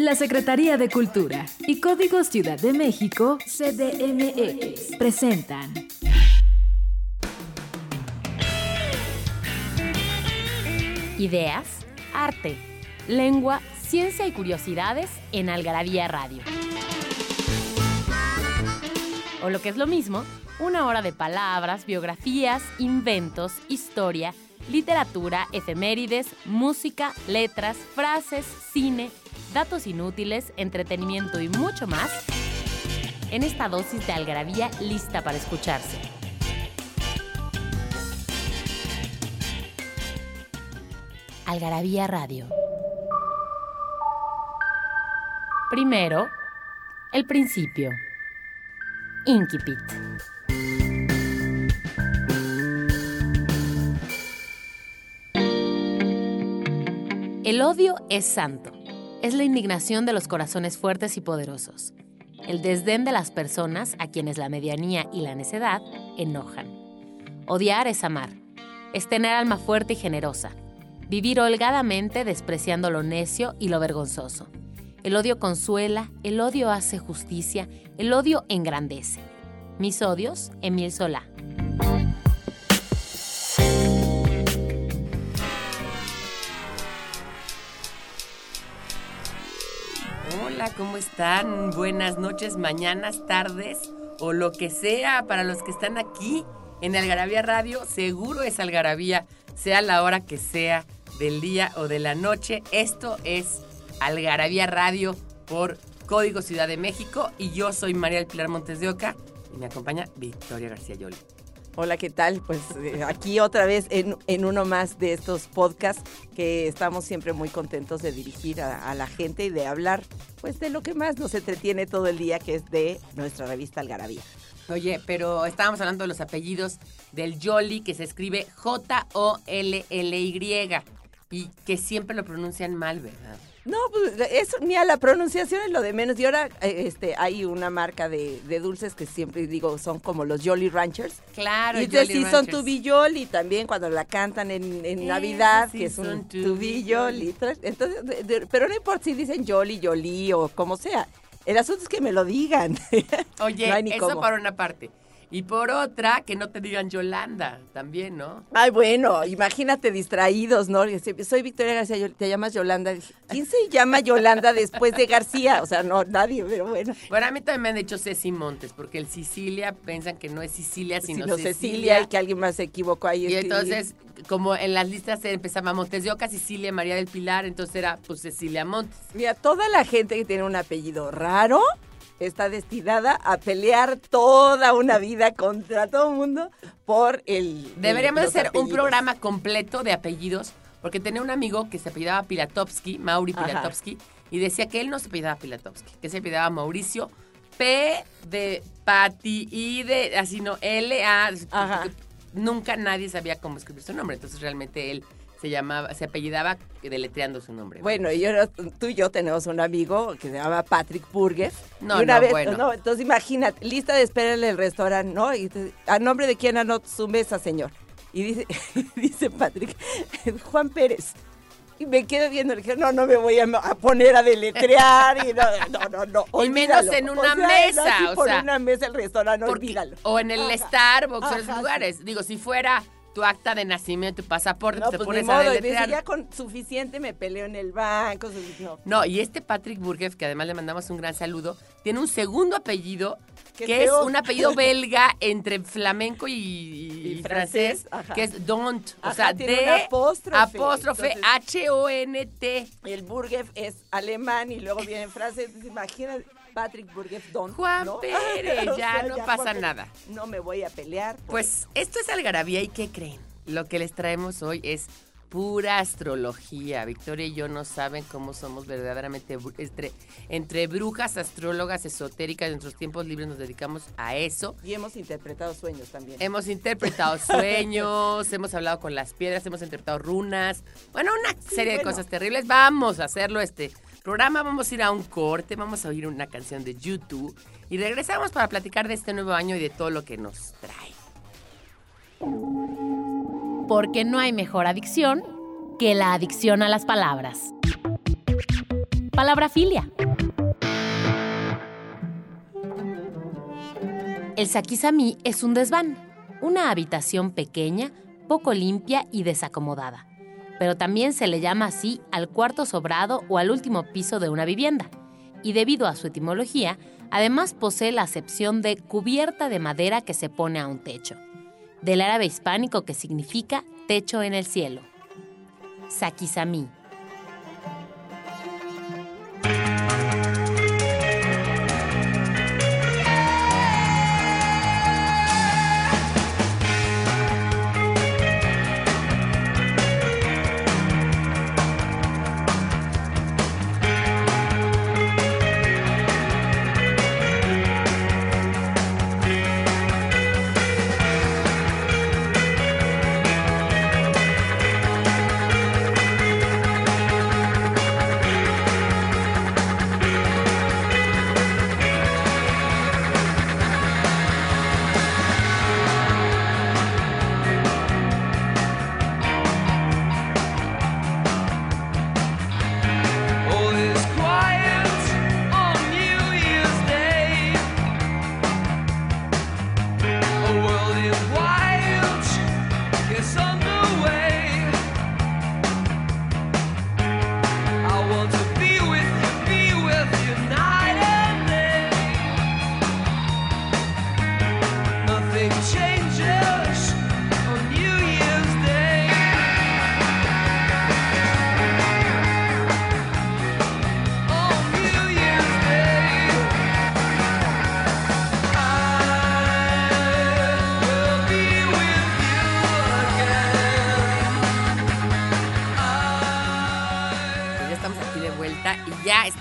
La Secretaría de Cultura y Código Ciudad de México, CDMX, presentan. Ideas, arte, lengua, ciencia y curiosidades en Algarabía Radio. O lo que es lo mismo, una hora de palabras, biografías, inventos, historia, literatura, efemérides, música, letras, frases, cine, datos inútiles, entretenimiento y mucho más en esta dosis de algarabía lista para escucharse. Algarabía Radio. Primero, el principio. Inquipit. El odio es santo. Es la indignación de los corazones fuertes y poderosos. El desdén de las personas a quienes la medianía y la necedad enojan. Odiar es amar. Es tener alma fuerte y generosa. Vivir holgadamente despreciando lo necio y lo vergonzoso. El odio consuela, el odio hace justicia, el odio engrandece. Mis odios, Emil Solá. Hola, ¿cómo están? Buenas noches, mañanas, tardes o lo que sea para los que están aquí en Algarabía Radio. Seguro es Algarabía, sea la hora que sea del día o de la noche. Esto es Algarabía Radio por Código Ciudad de México y yo soy María del Pilar Montes de Oca y me acompaña Victoria García Yoli. Hola, ¿qué tal? Pues eh, aquí otra vez en, uno más de estos podcasts que estamos siempre muy contentos de dirigir a, la gente y de hablar pues de lo que más nos entretiene todo el día, que es de nuestra revista Algarabía. Oye, pero estábamos hablando de los apellidos del Yoli, que se escribe J-O-L-L-Y, y que siempre lo pronuncian mal, ¿verdad? No, pues eso ni a la pronunciación es lo de menos. Y ahora este, hay una marca de, de dulces que siempre digo son como los Jolly Ranchers. Claro, Y entonces sí son Tubi Jolly también cuando la cantan en, en Navidad, sí que es un Tubi Jolly. Entonces, de- de- pero no importa si dicen Jolly, Jolly o como sea. El asunto es que me lo digan. Oye, No eso por una parte. Y por otra, que no te digan Yolanda también, ¿no? Ay, bueno, imagínate distraídos, ¿no? Soy Victoria García, te llamas Yolanda. ¿Quién se llama Yolanda después de García? O sea, no, nadie, pero bueno. Bueno, a mí también me han dicho Ceci Montes, porque el Sicilia piensan que no es Sicilia, sino, Sino Cecilia y que alguien más se equivocó ahí. Y entonces, como en las listas se empezaba Montes de Oca, Sicilia, María del Pilar, entonces era pues Cecilia Montes. Mira, toda la gente que tiene un apellido raro está destinada a pelear toda una vida contra todo el mundo por el. Deberíamos el- hacer un programa completo de apellidos, porque tenía un amigo que se apellidaba Pilatovsky, Mauri Ajá. Pilatovsky, y decía que él no se apellidaba Pilatovsky, que se apellidaba Mauricio, P de Pati, I de, así no, L, A, Ajá. nunca nadie sabía cómo escribir su nombre, entonces realmente él se llamaba, se apellidaba deletreando su nombre. Bueno, y yo, tú y yo tenemos un amigo que se llama Patrick Burgess. No, y una no, vez, bueno. no, entonces imagínate, lista de espera en el restaurante, ¿no? Y te- a nombre de quién anota su mesa, señor. Y dice, dice Patrick, Juan Pérez. Y me quedo viendo, le dije, no, no me voy a, a poner a deletrear. Y no, no, no. no Y menos en O una sea, mesa, o por sea, una mesa el restaurante, Porque- olvídalo. o en el Ajá. Starbucks, o en Ajá, lugares. Digo, si fuera tu acta de nacimiento, tu pasaporte, No, te pues pones a modo, me deletrear. ya con suficiente me peleo en el banco. No. No, y este Patrick Burgeff, que además le mandamos un gran saludo, tiene un segundo apellido que es un apellido belga entre flamenco y, Y y francés, francés, que es Don't. O sea, D, apóstrofe. apóstrofe, H-O-N-T. El Burgeff es alemán y luego viene en frase. Entonces, imagina Patrick Burgeff Don. Juan ¿no? Pérez, O ya sea, no pasa nada. No me voy a pelear. Pues esto es Algarabía y ¿qué creen? Lo que les traemos hoy es pura astrología. Victoria y yo no saben cómo somos verdaderamente entre, entre brujas, astrólogas, esotéricas. En nuestros tiempos libres nos dedicamos a eso. Y hemos interpretado sueños también. Hemos interpretado sueños, hemos hablado con las piedras, hemos interpretado runas. Bueno, una serie de cosas terribles. Vamos a hacerlo este programa. Vamos a ir a un corte, vamos a oír una canción de YouTube y regresamos para platicar de este nuevo año y de todo lo que nos trae. Porque no hay mejor adicción que la adicción a las palabras. palabra filia. El Sakizami es un desván, una habitación pequeña, poco limpia y desacomodada. Pero también se le llama así al cuarto sobrado o al último piso de una vivienda. Y debido a su etimología, además posee la acepción de cubierta de madera que se pone a un techo, del árabe hispánico que significa techo en el cielo. Sakizami.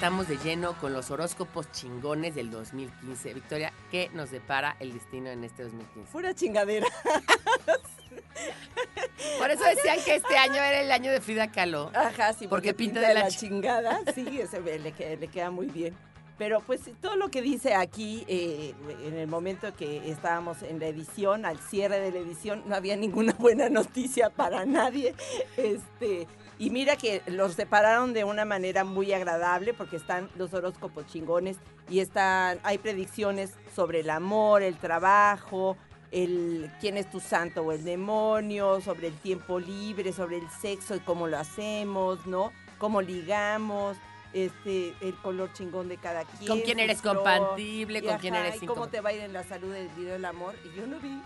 Estamos de lleno con los horóscopos chingones del 2015. Victoria, ¿qué nos depara el destino en este 2015? Pura chingadera. Por eso decían que este año era el año de Frida Kahlo. Ajá, sí, Porque porque, pinta pinta, de la la, chi- chingada. Sí, ese le, queda, le queda muy bien. Pero pues todo lo que dice aquí, eh, en el momento que estábamos en la edición, al cierre de la edición, no había ninguna buena noticia para nadie. Este, y mira que los separaron de una manera muy agradable porque están los horóscopos chingones y están, hay predicciones sobre el amor, el trabajo, el quién es tu santo o el demonio, sobre el tiempo libre, sobre el sexo y cómo lo hacemos, ¿no? Cómo ligamos, este, el color chingón de cada quien. ¿Con quién eres compatible? ¿Con quién eres y cómo te va a ir en la salud del video del amor. Y yo no vi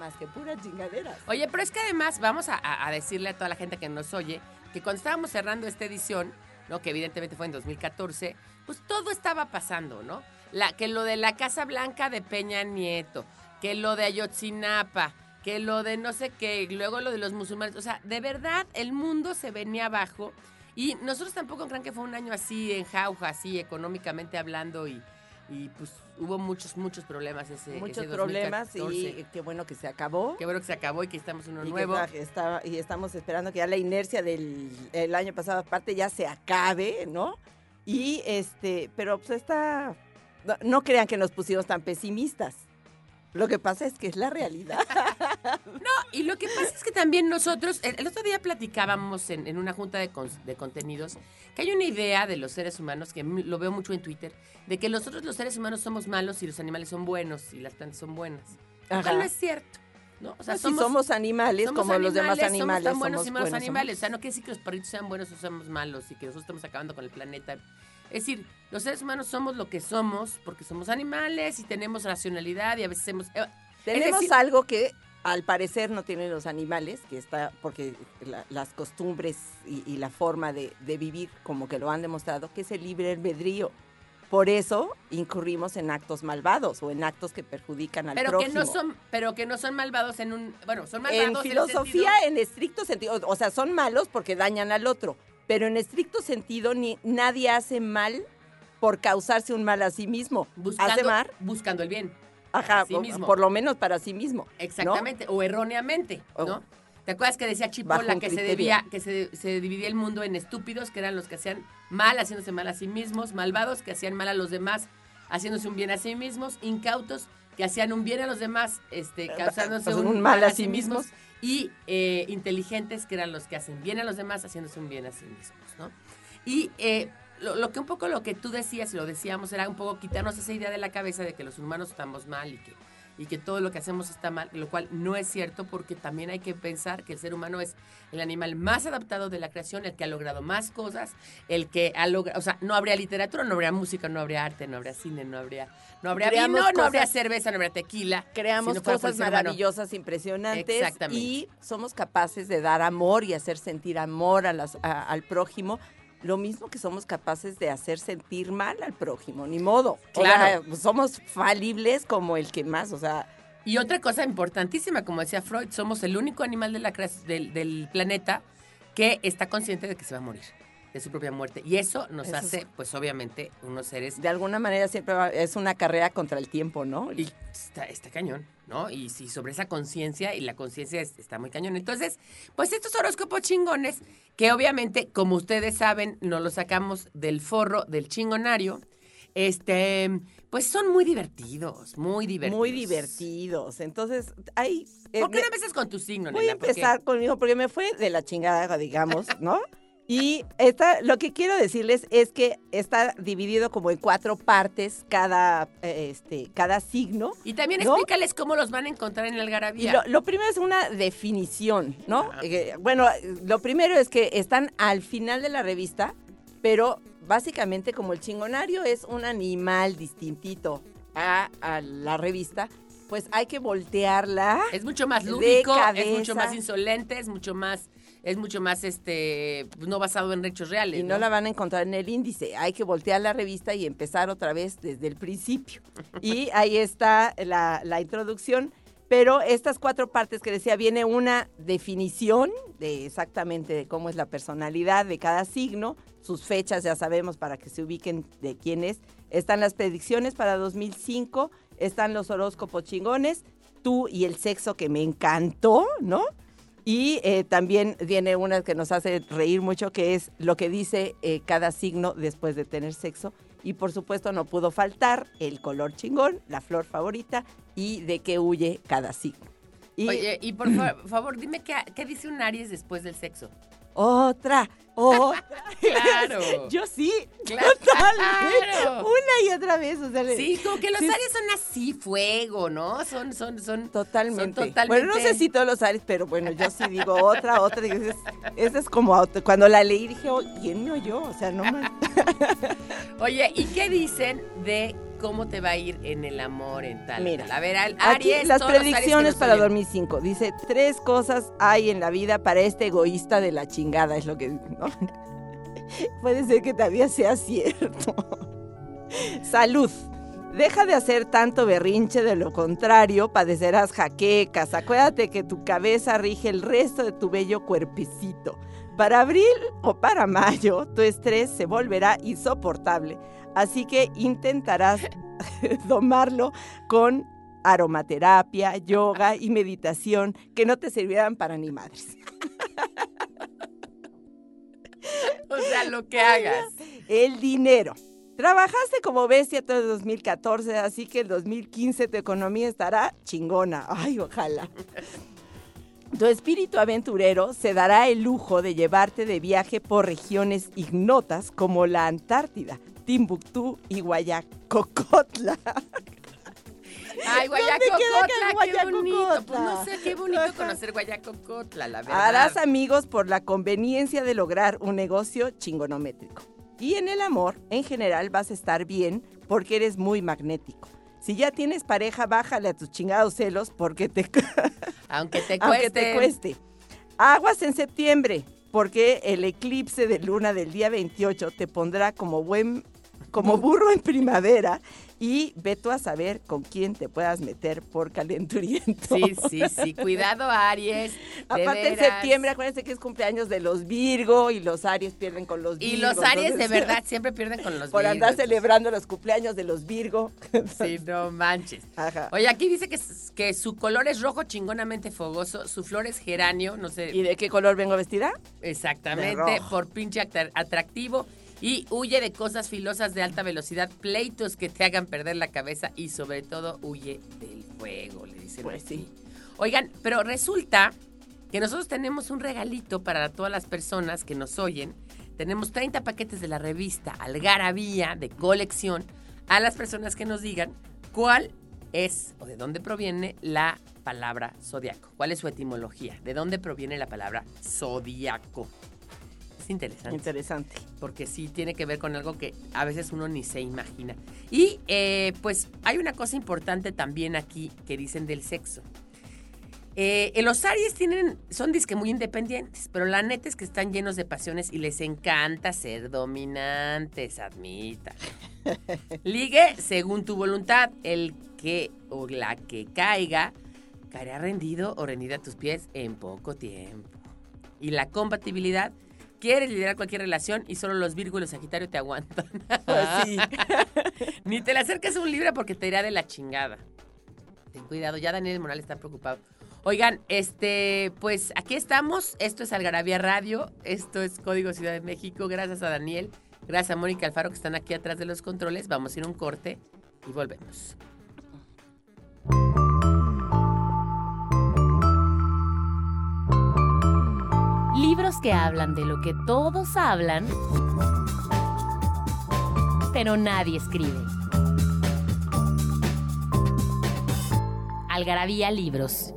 más que puras chingaderas. Oye, pero es que además vamos a, decirle a toda la gente que nos oye que cuando estábamos cerrando esta edición, ¿no? que evidentemente fue en 2014, pues todo estaba pasando, ¿no? Que lo de la Casa Blanca de Peña Nieto, que lo de Ayotzinapa, que lo de no sé qué, luego lo de los musulmanes, o sea, de verdad el mundo se venía abajo y nosotros tampoco crean que fue un año así en jauja, así económicamente hablando y, y pues hubo muchos, muchos problemas ese Muchos ese problemas 2014. y qué bueno que se acabó. Qué bueno que se acabó y que estamos en uno y, que nuevo. está- está- y estamos esperando que ya la inercia del el año pasado aparte ya se acabe, ¿no? Y este, pero pues está, no, no crean que nos pusimos tan pesimistas. Lo que pasa es que es la realidad. Y lo que pasa es que también nosotros, el, el otro día platicábamos en, en una junta de, con- de contenidos, que hay una idea de los seres humanos, que lo veo mucho en Twitter, de que nosotros los seres humanos somos malos y los animales son buenos y las plantas son buenas. Lo cual Ajá. no es cierto. ¿no? O sea, Pues si somos animales somos como los demás animales. Somos tan buenos y somos malos buenos, animales. O somos- sea, no quiere decir que los perritos sean buenos o seamos malos y que nosotros estamos acabando con el planeta. Es decir, los seres humanos somos lo que somos porque somos animales y tenemos racionalidad y a veces hemos... eh, Tenemos decir- algo que al parecer no tienen los animales, que está porque la- las costumbres y, y la forma de, de vivir como que lo han demostrado, que es el libre albedrío. Por eso incurrimos en actos malvados o en actos que perjudican al pero que prójimo. no son pero que no son malvados en un bueno son malvados en el filosofía, sentido- en estricto sentido, o sea, son malos porque dañan al otro, pero en estricto sentido ni nadie hace mal por causarse un mal a sí mismo. buscando, hace mal, buscando el bien ajá, sí o- mismo. por lo menos para sí mismo. ¿no? exactamente o erróneamente no ¿Te acuerdas que decía Chipola que se debía que se, se dividía el mundo en estúpidos que eran los que hacían mal haciéndose mal a sí mismos, malvados que hacían mal a los demás haciéndose un bien a sí mismos, incautos que hacían un bien a los demás, este, causándose pues, un, un mal a sí mismos. Y eh, inteligentes, que eran los que hacen bien a los demás, haciéndose un bien a sí mismos, ¿no? Y eh, lo, lo que un poco lo que tú decías y lo decíamos era un poco quitarnos esa idea de la cabeza de que los humanos estamos mal y que, y que todo lo que hacemos está mal, lo cual no es cierto porque también hay que pensar que el ser humano es el animal más adaptado de la creación, el que ha logrado más cosas, el que ha logrado, o sea, no habría literatura, no habría música, no habría arte, no habría cine, no habría, no habría Creamos vino, no habría cerveza, no habría tequila. Creamos si no cosas humano. maravillosas, impresionantes Exactamente. y somos capaces de dar amor y hacer sentir amor a las- a- al prójimo. Lo mismo que somos capaces de hacer sentir mal al prójimo, ni modo. O Claro. sea, somos falibles como el que más, o sea, Y otra cosa importantísima, como decía Freud, somos el único animal de la del planeta que está consciente de que se va a morir, de su propia muerte. Y eso nos Eso es- hace, pues obviamente, unos seres... de alguna manera siempre va- es una carrera contra el tiempo, ¿no? Y está, está cañón, ¿no? Y sí, sobre esa conciencia, y la conciencia es- está muy cañón. Entonces, pues estos horóscopos chingones, que obviamente, como ustedes saben, nos los sacamos del forro del chingonario, este, pues son muy divertidos, muy divertidos. Muy divertidos. Entonces, hay... eh, ¿Por qué no empiezas con tu signo, Voy a? Porque- empezar conmigo porque me fue de la chingada, digamos, ¿no? Y esta, lo que quiero decirles es que está dividido como en cuatro partes cada, eh, este, cada signo. Y también ¿No? explícales cómo los van a encontrar en Y algarabía. lo, lo primero es una definición, ¿no? Ajá. Eh, bueno, lo primero es que están al final de la revista, pero básicamente como el chingonario es un animal distintito a, a la revista, pues hay que voltearla. Es mucho más lúdico, es mucho más insolente, es mucho más, es mucho más este, no basado en hechos reales. Y no la van a encontrar en el índice. Hay que voltear la revista y empezar otra vez desde el principio. Y ahí está la, la introducción. Pero estas cuatro partes que decía, viene una definición de exactamente de cómo es la personalidad de cada signo, sus fechas ya sabemos para que se ubiquen de quién es. Están las predicciones para 2005, están los horóscopos chingones, tú y el sexo que me encantó, ¿no? Y eh, también viene una que nos hace reír mucho, que es lo que dice eh, cada signo después de tener sexo. Y por supuesto no pudo faltar el color chingón, la flor favorita y de qué huye cada signo. Y Oye, y por fa- favor, dime qué, qué dice un Aries después del sexo. otra, otra. Claro. Yo sí, Claro. totalmente. Una y otra vez. O sea, Sí, como que los Sí. Aries son así, fuego, ¿no? Son, son, son. Totalmente. Son totalmente. Bueno, no sé si todos los Aries, pero bueno, yo sí digo otra, otra. Esa es, esa es como auto- cuando la leí dije, oh, ¿quién me oyó? O sea, no más. Oye, ¿y qué dicen de cómo te va a ir en el amor en tal? Mira, tal? a ver, al Aquí Aries. las Aries que predicciones para oyen. 2005. Dice, tres cosas hay en la vida para este egoísta de la chingada, es lo que... ¿no? Puede ser que todavía sea cierto. Salud. Deja de hacer tanto berrinche, de lo contrario, padecerás jaquecas. Acuérdate que tu cabeza rige el resto de tu bello cuerpecito. Para abril o para mayo, tu estrés se volverá insoportable. Así que intentarás domarlo con aromaterapia, yoga y meditación que no te servirán para ni madres. O sea, lo que hagas. El dinero. Trabajaste como bestia todo el 2014, así que el 2015 tu economía estará chingona. Ay, ojalá. Tu espíritu aventurero se dará el lujo de llevarte de viaje por regiones ignotas como la Antártida, Timbuktu y Guayacocotla. Ay, ¿Dónde queda Guayacocotla, qué bonito. Pues no sé, qué bonito Ajá. conocer Guayacocotla, la verdad. Harás amigos por la conveniencia de lograr un negocio chingonométrico. Y en el amor, en general, vas a estar bien porque eres muy magnético. Si ya tienes pareja, bájale a tus chingados celos porque te, Aunque te cueste. aunque te cueste. Aguas en septiembre, porque el eclipse de luna del día 28 te pondrá como buen como burro en primavera y ve tú a saber con quién te puedas meter por calenturiento. Sí, sí, sí. Cuidado, Aries. Aparte en veras. septiembre, acuérdense que es cumpleaños de los Virgo y los Aries pierden con los Virgo. Y los Aries de verdad siempre pierden con los Por andar Virgos. celebrando los cumpleaños de los Virgo. Sí, no manches. Ajá. Oye, aquí dice que, que su color es rojo chingonamente fogoso, su flor es geranio, no sé ¿Y de qué color vengo vestida? Exactamente, por pinche atra- atractivo. Y huye de cosas filosas de alta velocidad, pleitos que te hagan perder la cabeza y sobre todo huye del fuego, le dicen Pues aquí. sí. Oigan, pero resulta que nosotros tenemos un regalito para todas las personas que nos oyen. Tenemos 30 paquetes de la revista Algarabía de colección a las personas que nos digan cuál es o de dónde proviene la palabra zodiaco. ¿Cuál es su etimología? ¿De dónde proviene la palabra zodiaco? Es interesante. Interesante. porque sí tiene que ver con algo que a veces uno ni se imagina. Y eh, pues hay una cosa importante también aquí que dicen del sexo. Eh, los Aries tienen, son disque muy independientes, pero la neta es que están llenos de pasiones y les encanta ser dominantes, admita. Ligue según tu voluntad, el que o la que caiga caerá rendido o rendida a tus pies en poco tiempo. Y la compatibilidad, quieres liderar cualquier relación y solo los Virgo y los Sagitario te aguantan. Pues sí. Ni te le acerques a un libro porque te irá de la chingada. Ten cuidado, ya Daniel Morales está preocupado. Oigan, este, pues aquí estamos. Esto es Algarabía Radio. Esto es Código Ciudad de México. Gracias a Daniel. Gracias a Mónica Alfaro que están aquí atrás de los controles. Vamos a ir a un corte y volvemos. Libros que hablan de lo que todos hablan, pero nadie escribe. Algarabía Libros.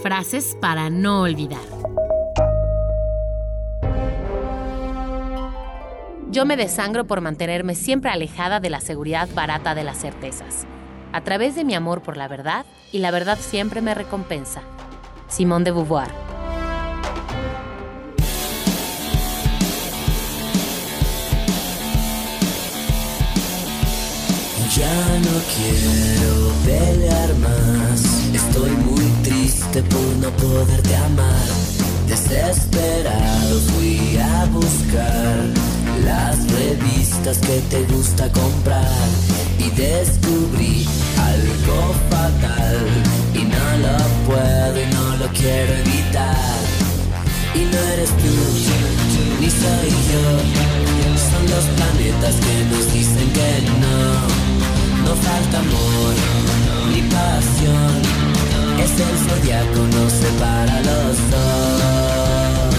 Frases para no olvidar. Yo me desangro por mantenerme siempre alejada de la seguridad barata de las certezas, a través de mi amor por la verdad, y la verdad siempre me recompensa. Simón de Beauvoir. Ya no quiero pelear más. Estoy muy triste por no poderte amar. Desesperado fui a buscar las revistas que te gusta comprar y descubrí algo fatal y no lo puedo lo quiero evitar. Y no eres tú, ni soy yo. Son los planetas que nos dicen que no. No falta amor, ni pasión. Es el zodiaco, nos separa los dos.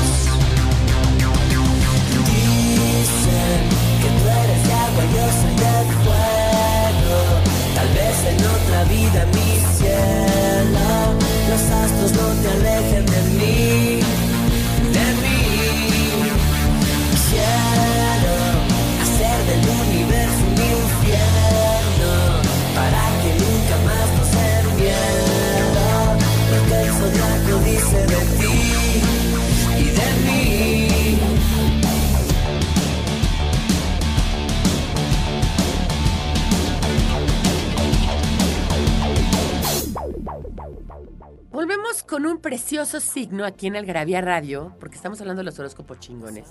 Dicen que tú eres de agua, yo soy de fuego. Tal vez en otra vida mi cielo. Los astros no te alejen de mí, con un precioso signo aquí en Algarabía Radio, porque estamos hablando de los horóscopos chingones.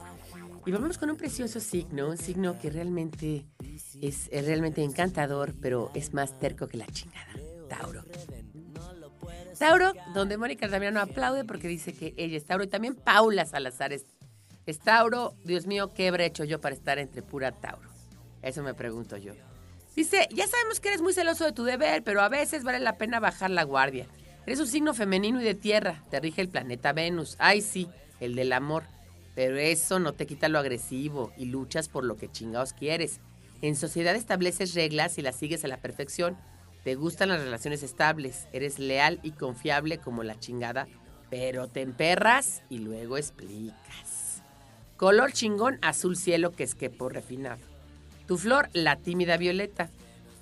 Y volvemos con un precioso signo, un signo que realmente es, realmente encantador, pero es más terco que la chingada. Tauro. Tauro, donde Mónica Damiano aplaude porque dice que ella es Tauro. Y también Paula Salazar es, es Tauro. Dios mío, ¿qué habré hecho yo para estar entre pura Tauro? Eso me pregunto yo. Dice, ya sabemos que eres muy celoso de tu deber, pero a veces vale la pena bajar la guardia. Eres un signo femenino y de tierra. Te rige el planeta Venus. Ay, sí, el del amor. Pero eso no te quita lo agresivo y luchas por lo que chingados quieres. En sociedad estableces reglas y las sigues a la perfección. Te gustan las relaciones estables. Eres leal y confiable como la chingada. Pero te emperras y luego explicas. Color chingón azul cielo que es que por refinado. Tu flor, la tímida violeta.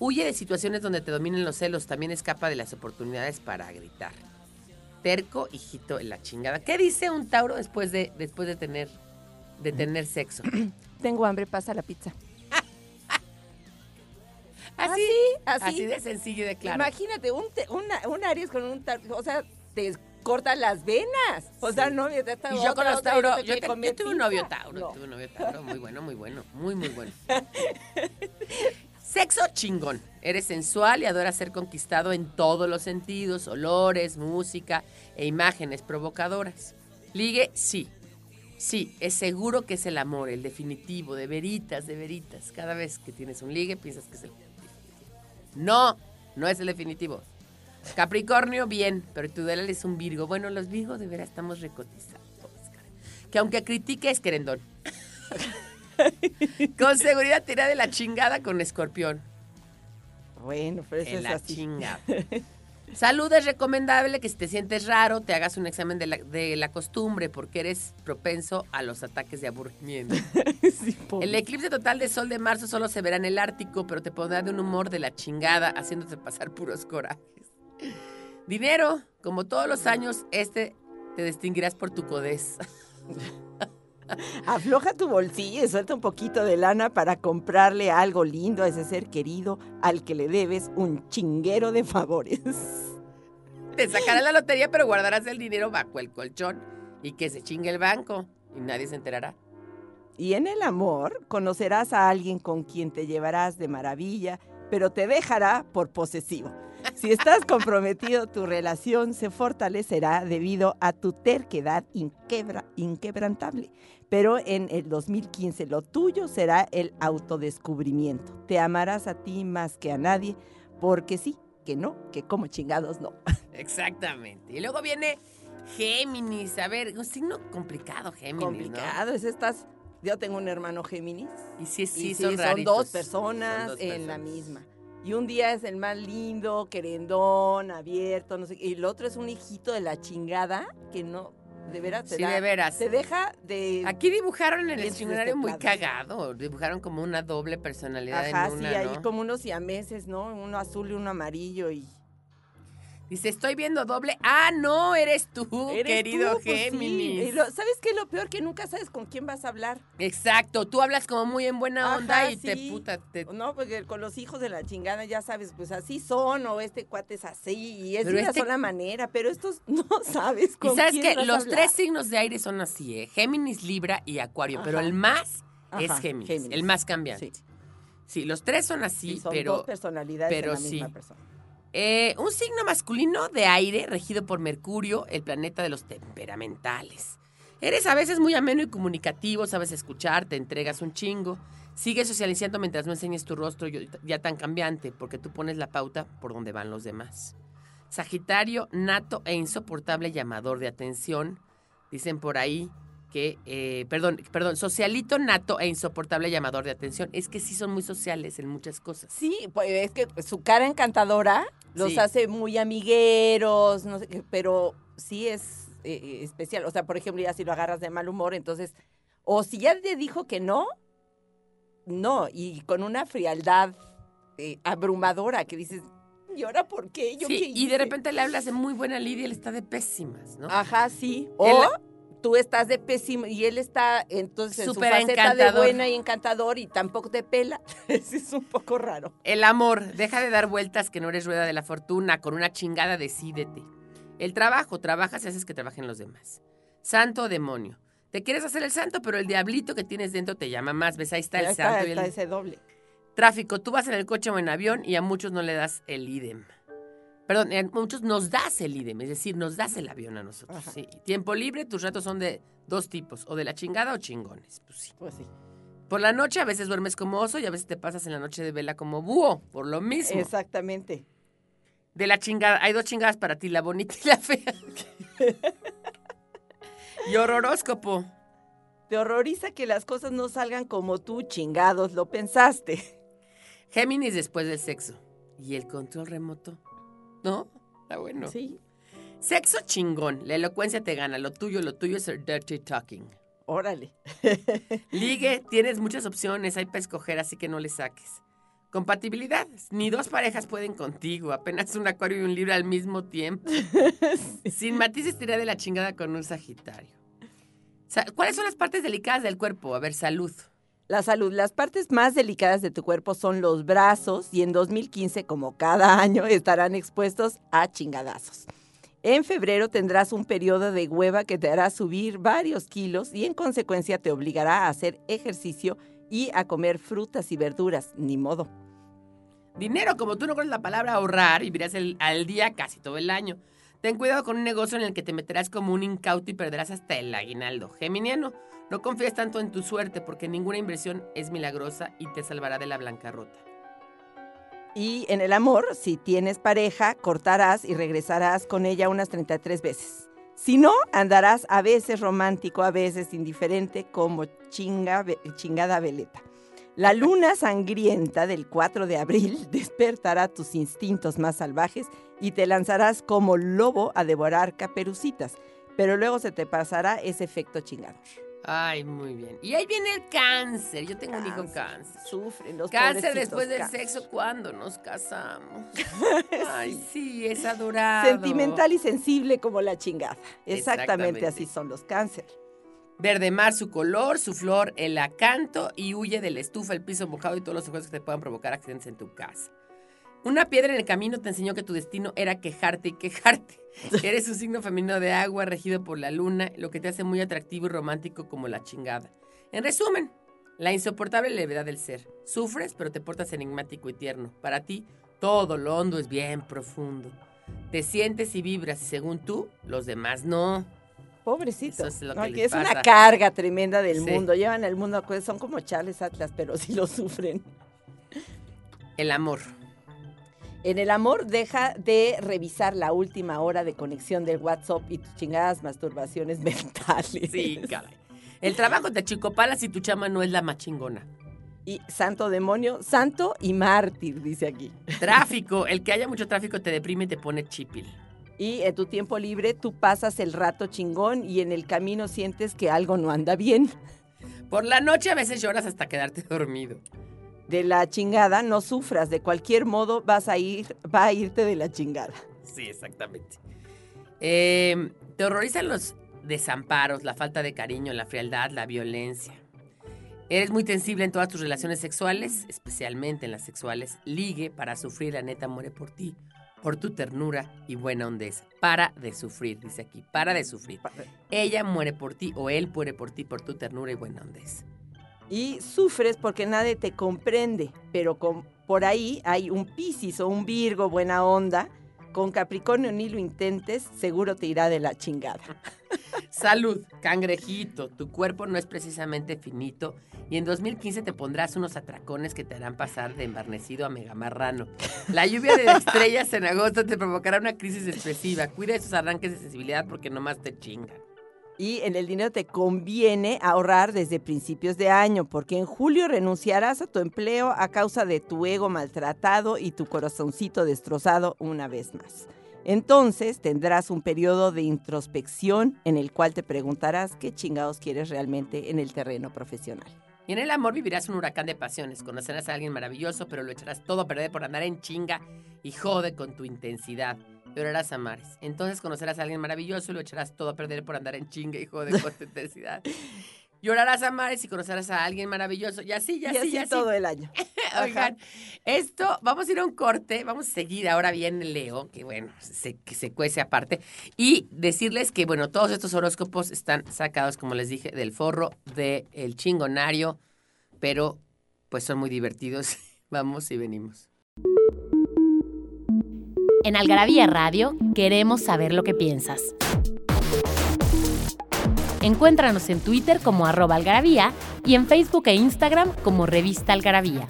Huye de situaciones donde te dominen los celos, también escapa de las oportunidades para gritar. Terco, hijito, en la chingada. ¿Qué dice un Tauro después de, después de tener, de tener sexo? Tengo hambre, pasa la pizza. Así, así. así de sencillo y de claro. Imagínate, un, te- una- un Aries con un tar- o sea, te cortan las venas. O sea, no, Y yo con los Tauro, yo, te- yo tuve un novio Tauro, No. tuve un novio Tauro, muy bueno, muy bueno, muy, muy bueno. Sexo chingón. Eres sensual y adoras ser conquistado en todos los sentidos, olores, música e imágenes provocadoras. Ligue, sí. Sí, es seguro que es el amor, el definitivo, de veritas, de veritas. Cada vez que tienes un ligue piensas que es el definitivo. No, no es el definitivo. Capricornio, bien, pero tu Delal es un Virgo. Bueno, los Virgos de veras estamos recotizados. Que aunque critique es querendón. con seguridad te irá de la chingada con Escorpión. Bueno, pero eso En es la así. chinga. Salud es recomendable que si te sientes raro te hagas un examen de la, de la costumbre porque eres propenso a los ataques de aburrimiento. Sí. El eclipse total de sol de marzo solo se verá en el Ártico, pero te pondrá de un humor de la chingada, haciéndote pasar puros corajes. Dinero, como todos los años, este te distinguirás por tu codez. Afloja tu bolsillo y suelta un poquito de lana para comprarle algo lindo a ese ser querido al que le debes un chinguero de favores. Te sacarás la lotería, pero guardarás el dinero bajo el colchón y que se chingue el banco y nadie se enterará. Y en el amor conocerás a alguien con quien te llevarás de maravilla, pero te dejará por posesivo. Si estás comprometido, tu relación se fortalecerá debido a tu terquedad inquebra- inquebrantable. Pero en el 2015 lo tuyo será el autodescubrimiento. Te amarás a ti más que a nadie, porque sí, que no, que como chingados no. Exactamente. Y luego viene Géminis. A ver, un signo complicado, Géminis. Complicado, es estas... Yo tengo un hermano Géminis. Y sí, sí, Y son, son, dos personas Son dos en la misma. Y un día es el más lindo, querendón, abierto, no sé qué. Y el otro es un hijito de la chingada que no, de veras, Sí, da- de veras. te deja de... Aquí dibujaron en el diccionario muy cagado. Dibujaron como una doble personalidad Ajá, en una, sí, ahí como unos siameses, ¿no? Uno azul y uno amarillo y... Dice, estoy viendo doble. Ah, no, eres tú, ¿Eres querido tú? Pues sí. Géminis. Y lo- ¿Sabes qué es lo peor? Que nunca sabes con quién vas a hablar. Exacto, tú hablas como muy en buena onda Ajá, y te sí. puta, te... No, porque con los hijos de la chingada ya sabes, pues así son, o este cuate es así, y es Pero de una este- sola manera, pero estos no sabes Y con sabes quién que vas los tres signos de aire son así, ¿eh? Géminis, Libra y Acuario, pero el más es Géminis, Géminis. el más cambiante. Sí. Sí. los tres son así, Sí, son pero dos personalidades pero de la misma sí. persona. Eh, un signo masculino de aire regido por Mercurio, el planeta de los temperamentales. Eres a veces muy ameno y comunicativo, sabes escuchar, te entregas un chingo. Sigues socializando mientras no enseñes tu rostro ya tan cambiante, porque tú pones la pauta por donde van los demás. Sagitario, nato e insoportable llamador de atención. Dicen por ahí que, eh, perdón, perdón, socialito, nato e insoportable llamador de atención. Es que sí son muy sociales en muchas cosas. Sí, pues es que su cara encantadora los Sí. hace muy amigueros, no sé qué, pero sí es eh, eh, especial. O sea, por ejemplo, ya si lo agarras de mal humor, entonces, o si ya te dijo que no, no, y con una frialdad eh, abrumadora que dices, ¿y ahora por qué? ¿Yo Sí, qué y de hice?". repente le hablas de muy buena lidia y él está de pésimas, ¿no? Ajá, sí. O tú estás de pésimo y él está entonces en su Súper faceta de encantador. buena y encantador y tampoco te pela. Eso es un poco raro. El amor, deja de dar vueltas que no eres rueda de la fortuna, con una chingada decídete. El trabajo, trabajas y haces que trabajen los demás. Santo o demonio. Te quieres hacer el santo, pero el diablito que tienes dentro te llama más. ¿Ves? Ahí está el santo. y el- está ese doble. Tráfico, tú vas en el coche o en avión y a muchos no le das el idem. Perdón, muchos nos das el idem, es decir, nos das el avión a nosotros. Ajá. sí. Tiempo libre, tus ratos son de dos tipos, o de la chingada o chingones. Pues sí. Pues sí. Por la noche a veces duermes como oso y a veces te pasas en la noche de vela como búho, por lo mismo. Exactamente. De la chingada, hay dos chingadas para ti, la bonita y la fea. y horroróscopo. Te horroriza que las cosas no salgan como tú, chingados, lo pensaste. Géminis después del sexo. Y el control remoto. ¿No? Está bueno. Sí. Sexo chingón. La elocuencia te gana. Lo tuyo, lo tuyo es el dirty talking. Órale. Ligue, tienes muchas opciones, hay para escoger, así que no le saques. Compatibilidad, ni dos parejas pueden contigo, apenas un acuario y un libro al mismo tiempo. Sin matices te irá de la chingada con un sagitario. Sa- ¿Cuáles son las partes delicadas del cuerpo? A ver, salud. La salud. Las partes más delicadas de tu cuerpo son los brazos y en 2015, como cada año, estarán expuestos a chingadazos. En febrero tendrás un periodo de hueva que te hará subir varios kilos y en consecuencia te obligará a hacer ejercicio y a comer frutas y verduras. Ni modo. Dinero, como tú no conoces la palabra ahorrar, vivirás el- al día casi todo el año. Ten cuidado con un negocio en el que te meterás como un incauto y perderás hasta el aguinaldo. Geminiano, no confíes tanto en tu suerte porque ninguna inversión es milagrosa y te salvará de la bancarrota. Y en el amor, si tienes pareja, cortarás y regresarás con ella unas 33 veces. Si no, andarás a veces romántico, a veces indiferente, como chinga, chingada veleta. La luna sangrienta del 4 de abril despertará tus instintos más salvajes y te lanzarás como lobo a devorar caperucitas. Pero luego se te pasará ese efecto chingador. Ay, muy bien. Y ahí viene el cáncer. Yo tengo un hijo cáncer. Sufren los Cáncer después del cáncer. sexo cuando nos casamos. Ay, sí, es adorado. Sentimental y sensible como la chingada. Exactamente, Exactamente. así son los cáncer. Verde mar su color, su flor el acanto y huye de la estufa, el piso mojado y todos los objetos que te puedan provocar accidentes en tu casa. Una piedra en el camino te enseñó que tu destino era quejarte y quejarte. Eres un signo femenino de agua regido por la luna, lo que te hace muy atractivo y romántico como la chingada. En resumen, la insoportable levedad del ser. Sufres, pero te portas enigmático y tierno. Para ti, todo lo hondo es bien profundo. Te sientes y vibras y según tú, los demás no. Pobrecito. Eso es lo No, que una carga tremenda del Sí. mundo. Llevan el mundo, son como Charles Atlas, pero sí lo sufren. El amor. En el amor, deja de revisar la última hora de conexión del WhatsApp y tus chingadas masturbaciones mentales. Sí, caray. El trabajo te chicopalas y tu chama no es la más chingona. Y santo demonio, santo y mártir, dice aquí. Tráfico. El que haya mucho tráfico te deprime y te pone chipil. Y en tu tiempo libre, tú pasas el rato chingón y en el camino sientes que algo no anda bien. Por la noche a veces lloras hasta quedarte dormido. De la chingada, no sufras. De cualquier modo, vas a ir, va a irte de la chingada. Sí, exactamente. Eh, te horrorizan los desamparos, la falta de cariño, la frialdad, la violencia. Eres muy sensible en todas tus relaciones sexuales, especialmente en las sexuales. Ligue para sufrir, la neta muere por ti, por tu ternura y buena hondeza. Para de sufrir, dice aquí, para de sufrir. Ella muere por ti o él muere por ti, por tu ternura y buena hondeza. Y sufres porque nadie te comprende, pero por ahí hay un Piscis o un Virgo buena onda. Con Capricornio ni lo intentes, seguro te irá de la chingada. Salud, cangrejito, tu cuerpo no es precisamente finito y en 2015 te pondrás unos atracones que te harán pasar de embarnecido a megamarrano. La lluvia de estrellas en agosto te provocará una crisis expresiva. Cuida esos arranques de sensibilidad porque nomás te chingan. Y en el dinero te conviene ahorrar desde principios de año, porque en julio renunciarás a tu empleo a causa de tu ego maltratado y tu corazoncito destrozado una vez más. Entonces tendrás un periodo de introspección en el cual te preguntarás qué chingados quieres realmente en el terreno profesional. Y en el amor vivirás un huracán de pasiones. Conocerás a alguien maravilloso, pero lo echarás todo a perder por andar en chinga y jode con tu intensidad. Llorarás a mares. Entonces conocerás a alguien maravilloso y lo echarás todo a perder por andar en chinga y jode con tu intensidad. Llorarás a mares y conocerás a alguien maravilloso. Y así, y así, y así y así. todo el año. Oigan, esto, vamos a ir a un corte, vamos a seguir, ahora viene Leo, que bueno, se, que se cuece aparte, y decirles que, bueno, todos estos horóscopos están sacados, como les dije, del forro del el chingonario, pero pues son muy divertidos. Vamos y venimos. En Algarabía Radio queremos saber lo que piensas. Encuéntranos en Twitter como arroba algarabía y en Facebook e Instagram como revista algarabía.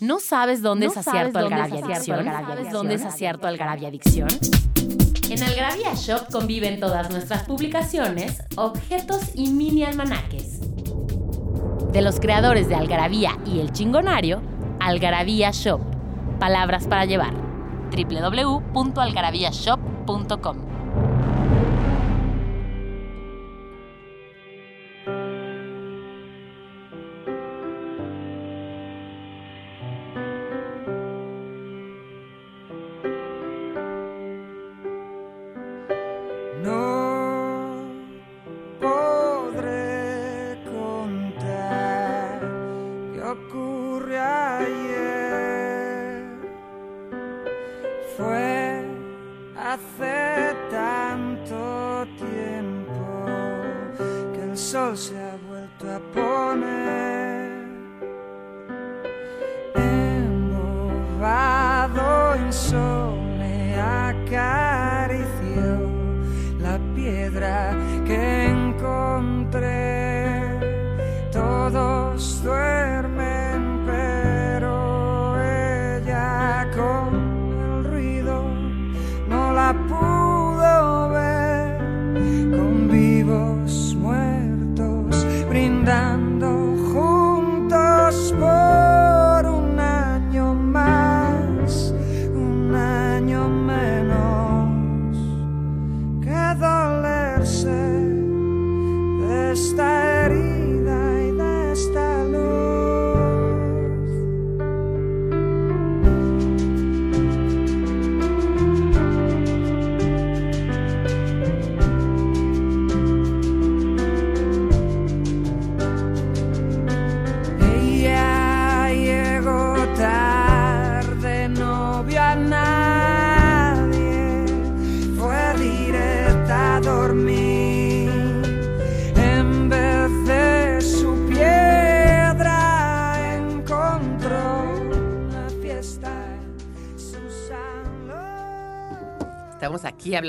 ¿No sabes dónde ¿No es acierto algarabia adicción? algarabia ¿Sabes dónde es acierto algarabia adicción? En Algarabía Shop conviven todas nuestras publicaciones, objetos y mini almanaques. De los creadores de Algarabía y El Chingonario, Algarabía Shop. Palabras para llevar. www.algarabíashop.com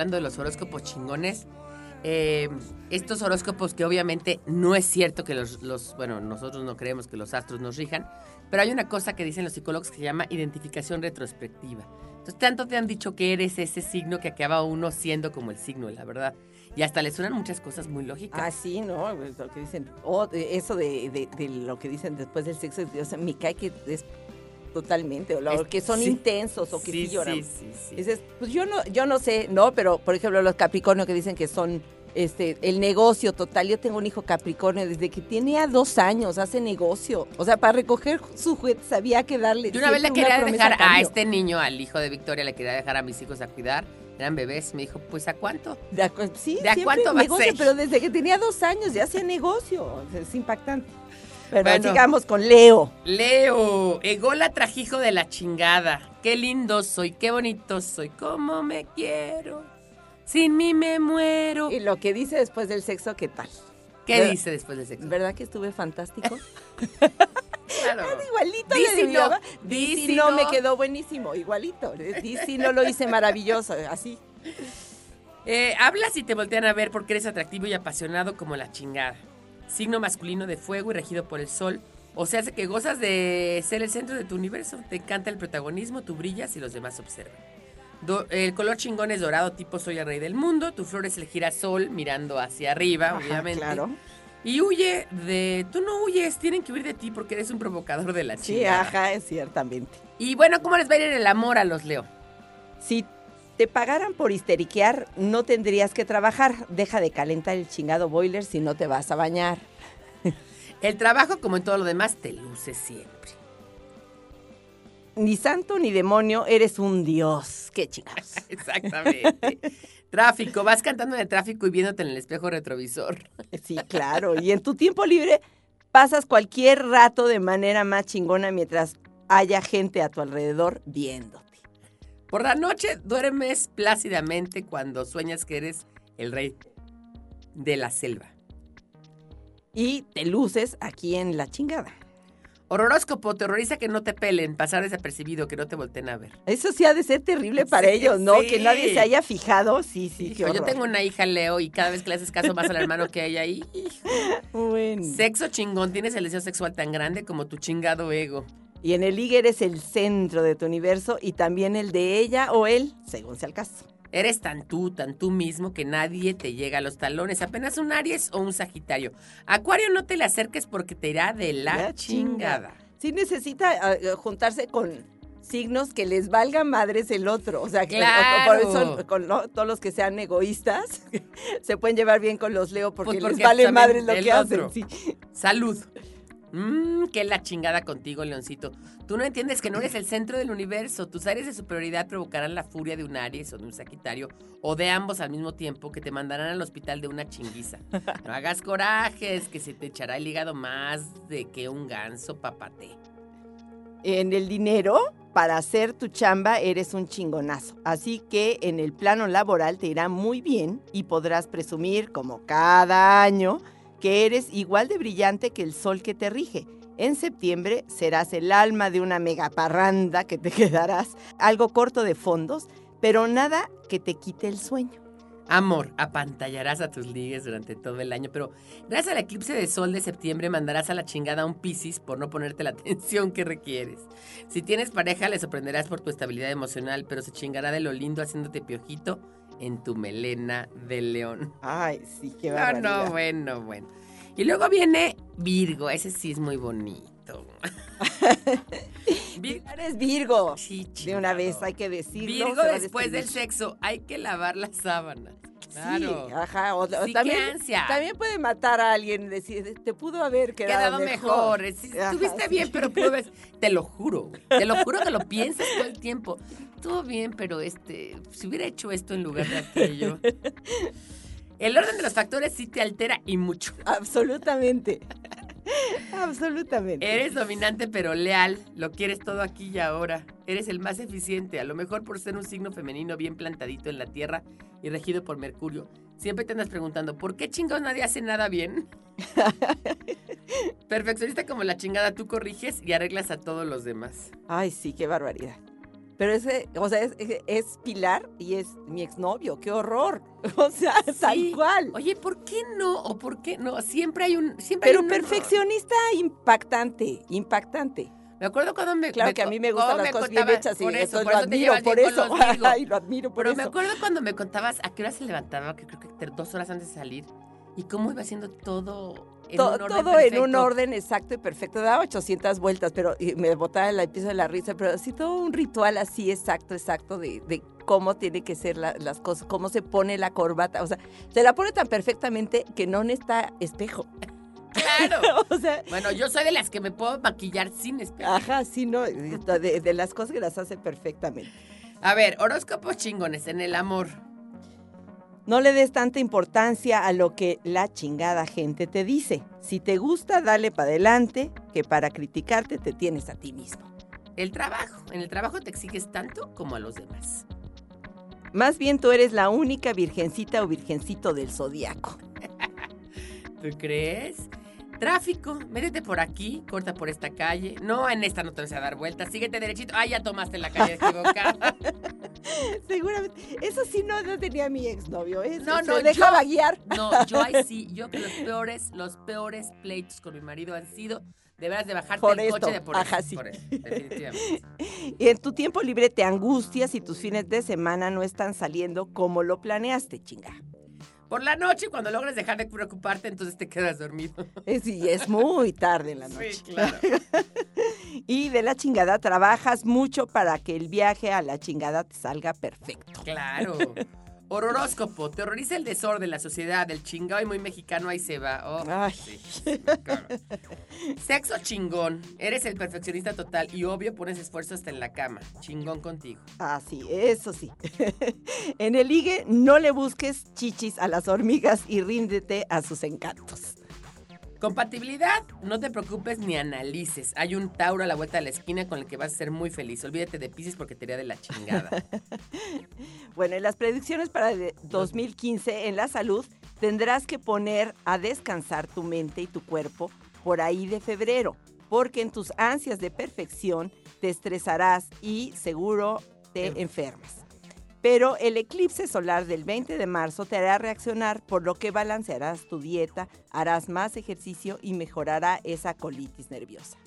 hablando de los horóscopos chingones. Eh, estos horóscopos que obviamente no es cierto que los, los- bueno, nosotros no creemos que los astros nos rijan, pero hay una cosa que dicen los psicólogos que se llama identificación retrospectiva. Entonces, tanto te han dicho que eres ese signo que acaba uno siendo como el signo, la verdad. Y hasta le suenan muchas cosas muy lógicas. Ah, sí, ¿no? Lo que dicen, o de- eso de, de- de lo que dicen después del sexo, o sea, me cae que es totalmente, o lo- Es- que son sí. intensos o que sí, sí, lloran. sí, sí, sí. Dices, pues yo no, yo no sé, no, pero por ejemplo los Capricornio que dicen que son este el negocio total. Yo tengo un hijo Capricornio desde que tenía dos años, hace negocio. O sea, para recoger su juguete sabía que darle. Yo una vez le quería dejar a este niño, al hijo de Victoria, le quería dejar a mis hijos a cuidar. Eran bebés. Me dijo, pues ¿a cuánto? De acu- sí, ¿De a cuánto va a negocio, ser? pero desde que tenía dos años ya hacía negocio. Es impactante. Pero Bueno. sigamos con Leo. Leo, Egola trajijo de la chingada. Qué lindo soy, qué bonito soy, cómo me quiero. Sin mí me muero. Y lo que dice después del sexo, ¿qué tal? ¿Qué ¿verdad? dice después del sexo? ¿Verdad que estuve fantástico? Claro. Igualito Di le no, si no, no. me quedó buenísimo, igualito. Di si no lo hice maravilloso, así. Eh, hablas y te voltean a ver porque eres atractivo y apasionado como la chingada. Signo masculino de fuego y regido por el sol. O sea, hace que gozas de ser el centro de tu universo. Te encanta el protagonismo, tú brillas y los demás observan. Do- el color chingón es dorado, tipo soy el rey del mundo. Tu flor es el girasol mirando hacia arriba, Ajá, obviamente. claro. Y huye de... Tú no huyes, tienen que huir de ti porque eres un provocador de la Sí, chingada. ajá, es ciertamente. Y bueno, ¿cómo les va a ir en el amor a los Leo? Si te pagaran por histeriquear, no tendrías que trabajar. Deja de calentar el chingado boiler si no te vas a bañar. El trabajo, como en todo lo demás, te luce siempre. Ni santo ni demonio, eres un dios. Qué chingados. Exactamente. tráfico, vas cantando en el tráfico y viéndote en el espejo retrovisor. Sí, claro. Y en tu tiempo libre pasas cualquier rato de manera más chingona mientras haya gente a tu alrededor viéndote. Por la noche duermes plácidamente cuando sueñas que eres el rey de la selva. Y te luces aquí en la chingada. Horóscopo, te horroriza que no te pelen, pasar desapercibido, que no te volteen a ver. Eso sí ha de ser terrible para Sí, ellos, ¿no? sí. Que nadie se haya fijado. Sí, sí, qué yo tengo una hija, Leo, y cada vez que le haces caso más al hermano que hay ahí. hijo. Bueno. Sexo chingón, tienes el deseo sexual tan grande como tu chingado ego. Y en el ligue eres el centro de tu universo y también el de ella o él, según sea el caso. Eres tan tú, tan tú mismo que nadie te llega a los talones, apenas un Aries o un Sagitario. Acuario no te le acerques porque te irá de la, La chingada. Sí necesita ah, eh, juntarse con signos que les valga madres el otro. O sea, que por eso con todos los que sean egoístas se pueden llevar bien con los Leo porque, Pues porque les vale madres lo que otro. hacen. Sí. Salud. Mmm, qué la chingada contigo, Leoncito. Tú no entiendes que no eres el centro del universo. Tus áreas de superioridad provocarán la furia de un Aries o de un Sagitario o de ambos al mismo tiempo que te mandarán al hospital de una chinguiza. No hagas corajes, que se te echará el hígado más de que un ganso papate. En el dinero, para hacer tu chamba eres un chingonazo. Así que en el plano laboral te irá muy bien y podrás presumir, como cada año, que eres igual de brillante que el sol que te rige. En septiembre serás el alma de una megaparranda que te quedarás algo corto de fondos, pero nada que te quite el sueño. Amor, apantallarás a tus ligues durante todo el año, pero gracias al eclipse de sol de septiembre mandarás a la chingada a un Piscis por no ponerte la atención que requieres. Si tienes pareja, le sorprenderás por tu estabilidad emocional, pero se chingará de lo lindo haciéndote piojito en tu melena de león. Ay, sí, qué No, barbaridad. no, bueno, bueno. Y luego viene Virgo, ese sí es muy bonito. Vir- Eres Virgo. Sí, De una vez hay que decirlo. Virgo después del sexo, hay que lavar las sábanas. Claro. Sí, ajá. O, o Sí, también, también puede matar a alguien, decir, te pudo haber quedado, Quedado mejor. Sí, Estuviste bien, pero pudo haber- Te lo juro. Te lo juro que lo piensas todo el tiempo. Todo bien, pero este, si hubiera hecho esto en lugar de aquello. El orden de los factores sí te altera y mucho. Absolutamente. Absolutamente. Eres dominante pero leal, lo quieres todo aquí y ahora. Eres el más eficiente, a lo mejor por ser un signo femenino bien plantadito en la tierra y regido por Mercurio. Siempre te andas preguntando, ¿por qué chingados nadie hace nada bien? Perfeccionista como la chingada, tú corriges y arreglas a todos los demás. Ay, sí, qué barbaridad. Pero ese, o sea, es, es Pilar y es mi exnovio. ¡Qué horror! O sea, tal Sí. cual. Oye, ¿por qué no? ¿O por qué no? Siempre hay un... Siempre hay Pero un error. perfeccionista impactante, impactante. Me acuerdo cuando me... Claro que a mí me gustan oh, las me cosas bien hechas y eso, lo por eso te admiro, por eso. Ay, lo admiro por Pero eso. me acuerdo cuando me contabas a qué hora se levantaba, que creo que dos horas antes de salir, y cómo iba haciendo todo en To- un orden todo en un orden exacto y perfecto. Daba 800 vueltas, pero y me botaba el piso de la risa, pero así todo un ritual así exacto, exacto de, de cómo tiene que ser la- las cosas, cómo se pone la corbata. O sea, se la pone tan perfectamente que no necesita espejo. ¡Claro! o sea, Bueno, yo soy de las que me puedo maquillar sin espejo. ajá, sí, no, de, de las cosas que las hace perfectamente. A ver, horóscopos chingones en el amor. No le des tanta importancia a lo que la chingada gente te dice. Si te gusta, dale para adelante, que para criticarte te tienes a ti mismo. El trabajo. En el trabajo te exiges tanto como a los demás. Más bien tú eres la única virgencita o virgencito del zodiaco. ¿Tú crees? Tráfico, métete por aquí, corta por esta calle. No, en esta no te vas a dar vueltas. Síguete derechito. Ah, ya tomaste la calle equivocada. Seguramente. Eso sí no, no tenía mi exnovio. ¿eh? No, Se no, dejaba yo- guiar. No, yo ahí sí, yo que los peores, los peores pleitos con mi marido han sido de veras de bajarte Por el esto, coche de por ajá, eso, sí. por eso, definitivamente. Y en tu tiempo libre te angustias y tus fines de semana no están saliendo como lo planeaste, chinga. Por la noche, cuando logres dejar de preocuparte, entonces te quedas dormido. Es, y es muy tarde en la noche. Sí, claro. Y de la chingada trabajas mucho para que el viaje a la chingada te salga perfecto. Claro. Hororóscopo, terroriza el desorden, la sociedad, el chingado y muy mexicano, ahí se va. Oh, Ay. sí, claro. Sexo chingón, eres el perfeccionista total y obvio pones esfuerzo hasta en la cama. Chingón contigo. Ah, sí, eso sí. en el ligue no le busques chichis a las hormigas y ríndete a sus encantos. Compatibilidad, no te preocupes ni analices. Hay un Tauro a la vuelta de la esquina con el que vas a ser muy feliz. Olvídate de Pisces porque te iría de la chingada. Bueno, en las predicciones para de- 2015 en la salud tendrás que poner a descansar tu mente y tu cuerpo por ahí de febrero, porque en tus ansias de perfección te estresarás y seguro te enfermas. Pero el eclipse solar del 20 de marzo te hará reaccionar, por lo que balancearás tu dieta, harás más ejercicio y mejorará esa colitis nerviosa.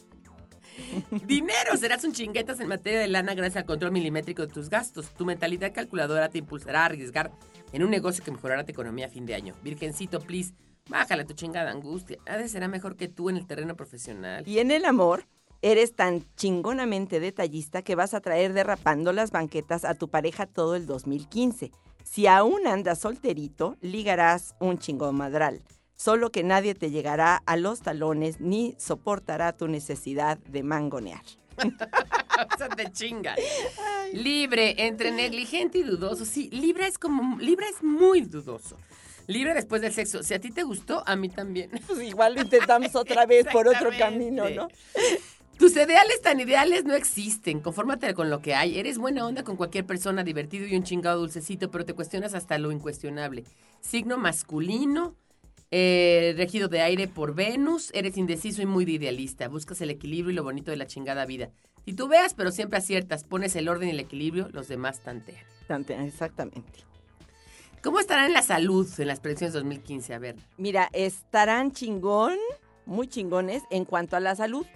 Dinero, serás un chinguetas en materia de lana gracias al control milimétrico de tus gastos. Tu mentalidad calculadora te impulsará a arriesgar en un negocio que mejorará tu economía a fin de año. Virgencito, please, bájale tu chingada angustia. Ha de será mejor que tú en el terreno profesional. Y en el amor, eres tan chingonamente detallista que vas a traer derrapando las banquetas a tu pareja todo el 2015. Si aún andas solterito, ligarás un chingón madral. Solo que nadie te llegará a los talones ni soportará tu necesidad de mangonear. o sea, te chingas. Libre, entre negligente y dudoso. Sí, Libra es como. Libra es muy dudoso. Libre después del sexo. Si a ti te gustó, a mí también. Pues igual lo intentamos otra vez por otro camino, ¿no? Tus ideales tan ideales no existen. Confórmate con lo que hay. Eres buena onda con cualquier persona, divertido y un chingado dulcecito, pero te cuestionas hasta lo incuestionable. Signo masculino, eh, regido de aire por Venus, eres indeciso y muy idealista. Buscas el equilibrio y lo bonito de la chingada vida. Si tú veas, pero siempre aciertas, pones el orden y el equilibrio, los demás tantean. Tante- Exactamente. ¿Cómo estarán en la salud en las predicciones 2015? A ver. Mira, estarán chingón, muy chingones en cuanto a la salud.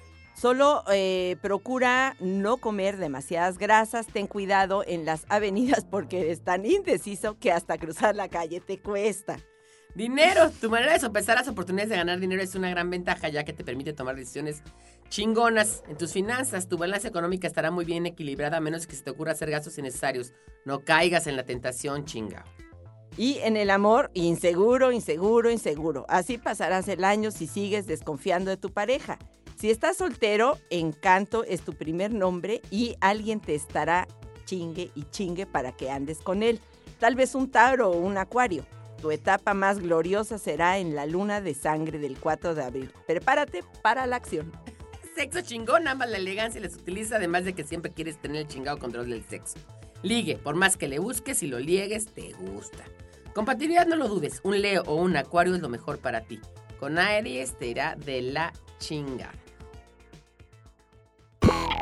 Solo eh, procura no comer demasiadas grasas, ten cuidado en las avenidas porque eres tan indeciso que hasta cruzar la calle te cuesta. Dinero. Tu manera de sopesar las oportunidades de ganar dinero es una gran ventaja ya que te permite tomar decisiones chingonas en tus finanzas. Tu balanza económica estará muy bien equilibrada a menos que se te ocurra hacer gastos innecesarios. No caigas en la tentación, chinga. Y en el amor, inseguro, inseguro, inseguro. Así pasarás el año si sigues desconfiando de tu pareja. Si estás soltero, Encanto es tu primer nombre y alguien te estará chingue y chingue para que andes con él. Tal vez un Tauro o un Acuario. Tu etapa más gloriosa será en la luna de sangre del 4 de abril. Prepárate para la acción. Sexo chingón, ambas la elegancia les utiliza, además de que siempre quieres tener el chingado control del sexo. Ligue, por más que le busques y lo liegues, te gusta. Compatibilidad no lo dudes, un Leo o un Acuario es lo mejor para ti. Con Aries te irá de la chinga.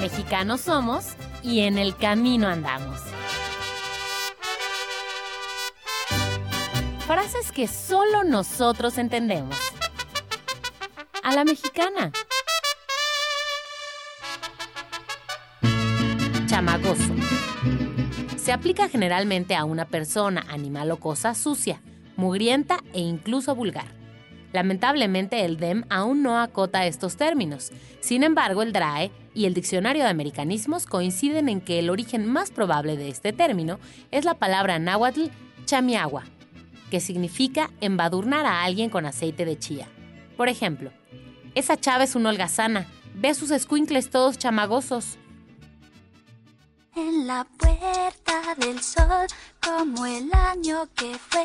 Mexicanos somos y en el camino andamos. Frases que solo nosotros entendemos. A la mexicana. Chamagoso. Se aplica generalmente a una persona, animal o cosa sucia, mugrienta e incluso vulgar. Lamentablemente el DEM aún no acota estos términos. Sin embargo, el DRAE y el Diccionario de Americanismos coinciden en que el origen más probable de este término es la palabra náhuatl chamiagua, que significa embadurnar a alguien con aceite de chía. Por ejemplo, esa chava es una holgazana, ve a sus escuincles todos chamagosos. En la puerta del sol, como el año que fue,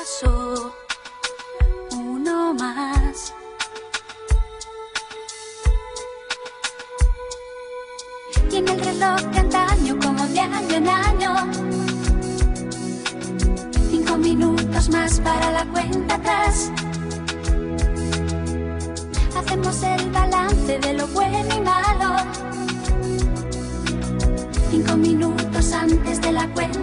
pasó uno más. Y en el reloj antaño, como de año en año, cinco minutos más para la cuenta atrás. Hacemos el balance de lo bueno y malo. Cinco minutos antes de la cuenta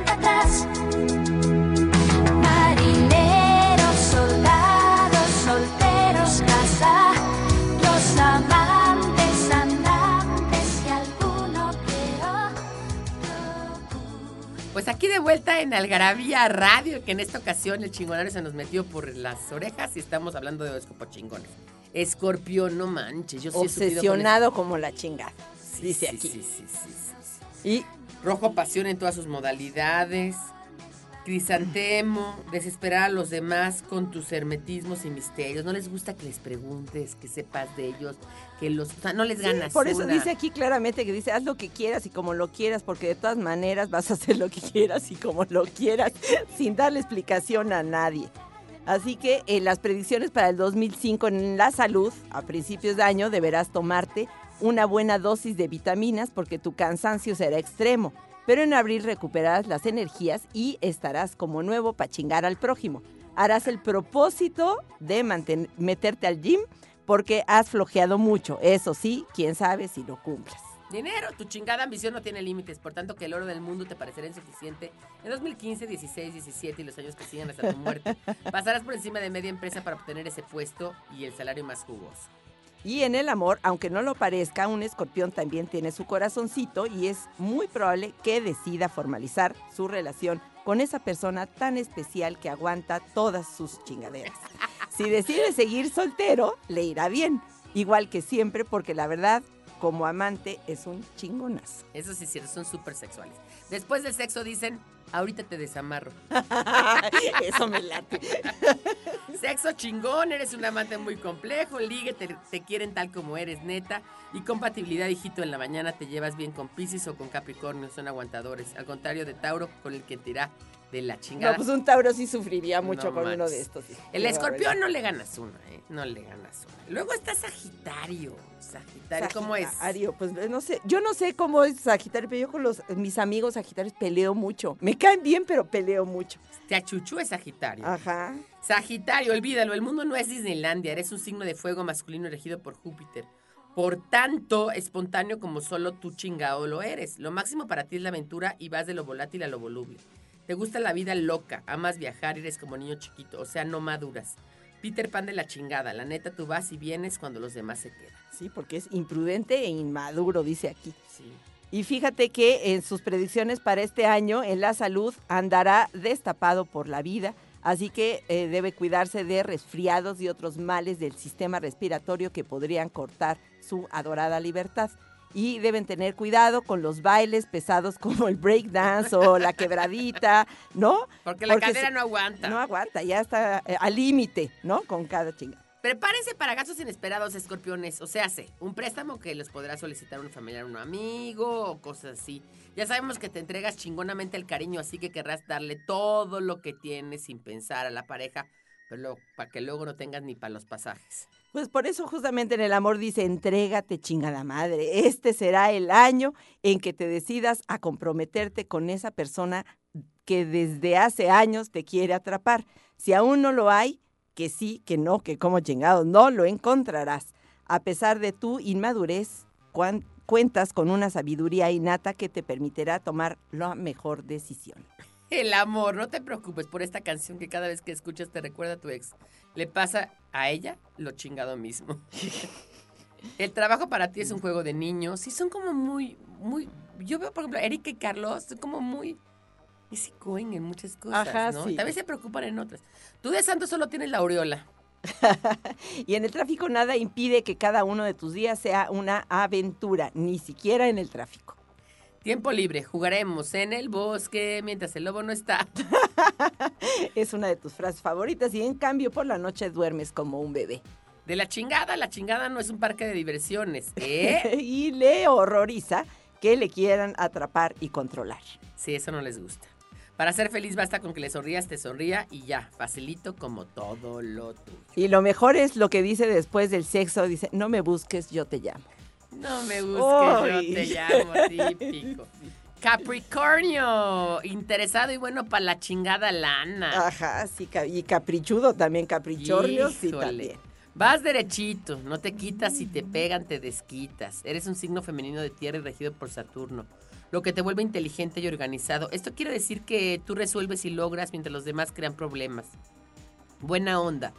Pues aquí de vuelta en Algarabía Radio, que en esta ocasión el chingonario se nos metió por las orejas y estamos hablando de horóscopo chingones. Escorpio, no manches, yo con Obsesionado como la chingada. Sí, dice sí, aquí. Sí, sí, sí. Y Rojo pasión en todas sus modalidades. Crisantemo, desesperar a los demás con tus hermetismos y misterios. No les gusta que les preguntes, que sepas de ellos, que los, o sea, no les Sí, ganas. por eso una. dice aquí claramente que dice, haz lo que quieras y como lo quieras, porque de todas maneras vas a hacer lo que quieras y como lo quieras, sin darle explicación a nadie. Así que en las predicciones para el 2005 en la salud, a principios de año, deberás tomarte una buena dosis de vitaminas porque tu cansancio será extremo. Pero en abril recuperarás las energías y estarás como nuevo para chingar al prójimo. Harás el propósito de meterte al gym porque has flojeado mucho. Eso sí, quién sabe si lo cumples. Dinero, tu chingada ambición no tiene límites, por tanto que el oro del mundo te parecerá insuficiente en 2015, 16, 17 y los años que sigan hasta tu muerte. Pasarás por encima de media empresa para obtener ese puesto y el salario más jugoso. Y en el amor, aunque no lo parezca, un escorpión también tiene su corazoncito y es muy probable que decida formalizar su relación con esa persona tan especial que aguanta todas sus chingaderas. Si decide seguir soltero, le irá bien, igual que siempre, porque la verdad, como amante, es un chingonazo. Eso sí es cierto, son súper sexuales. Después del sexo dicen, Ahorita te desamarro. Eso me late. Sexo chingón, eres un amante muy complejo, ligue, te, te quieren tal como eres, neta. Y compatibilidad, hijito, en la mañana te llevas bien con Pisces o con Capricornio, son aguantadores. Al contrario de Tauro, con el que te irá de la chingada. No, pues un Tauro sí sufriría mucho No con uno de estos. El escorpión no le ganas uno, ¿eh? No le ganas uno. Luego está Sagitario. Sagitario, ¿cómo es? Sagitario, pues no sé, yo no sé cómo es Sagitario, pero yo con los mis amigos Sagitarios peleo mucho. Me caen bien, pero peleo mucho. Te achuchú es Sagitario. Ajá. Sagitario, olvídalo, el mundo no es Disneylandia, eres un signo de fuego masculino regido por Júpiter. Por tanto, espontáneo como solo tú chingado lo eres. Lo máximo para ti es la aventura y vas de lo volátil a lo voluble. Te gusta la vida loca, amas viajar, eres como niño chiquito, o sea, no maduras. Peter Pan de la chingada, la neta tú vas y vienes cuando los demás se quedan. Sí, porque es imprudente e inmaduro, dice aquí. Sí. Y fíjate que en sus predicciones para este año, en la salud, andará destapado por la vida, así que eh, debe cuidarse de resfriados y otros males del sistema respiratorio que podrían cortar su adorada libertad. Y deben tener cuidado con los bailes pesados como el breakdance o la quebradita, ¿no? Porque la Porque cadera no aguanta. No aguanta, ya está eh, al límite, ¿no? Con cada chinga. Prepárense para gastos inesperados, escorpiones. O sea, sé, un préstamo que les podrá solicitar un familiar, un amigo o cosas así. Ya sabemos que te entregas chingonamente el cariño, así que querrás darle todo lo que tienes sin pensar a la pareja, pero para que luego no tengas ni para los pasajes. Pues por eso justamente en el amor dice, entrégate chingada madre. Este será el año en que te decidas a comprometerte con esa persona que desde hace años te quiere atrapar. Si aún no lo hay, que sí, que no, que como chingados, no lo encontrarás. A pesar de tu inmadurez, cuan- cuentas con una sabiduría innata que te permitirá tomar la mejor decisión. El amor, no te preocupes por esta canción que cada vez que escuchas te recuerda a tu ex. Le pasa a ella lo chingado mismo. El trabajo para ti es un juego de niños. Sí, son como muy, muy. Yo veo, por ejemplo, Erika y Carlos, son como muy easygoing en muchas cosas, Ajá, ¿no? sí. También se preocupan en otras. Tú de santo solo tienes la aureola. Y en el tráfico nada impide que cada uno de tus días sea una aventura, ni siquiera en el tráfico. Tiempo libre, jugaremos en el bosque mientras el lobo no está. Es una de tus frases favoritas y en cambio por la noche duermes como un bebé. De la chingada, la chingada no es un parque de diversiones, ¿eh? y le horroriza que le quieran atrapar y controlar. Sí, eso no les gusta. Para ser feliz basta con que le sonrías, te sonría y ya, facilito como todo lo tuyo. Y lo mejor es lo que dice después del sexo, dice, no me busques, yo te llamo. No me busques, yo te llamo, típico. Capricornio, interesado y bueno para la chingada lana. Ajá, sí, y caprichudo también, caprichornio, sí también. Vas derechito, no te quitas, si te pegan te desquitas. Eres un signo femenino de tierra y regido por Saturno, lo que te vuelve inteligente y organizado. Esto quiere decir que tú resuelves y logras mientras los demás crean problemas. Buena onda.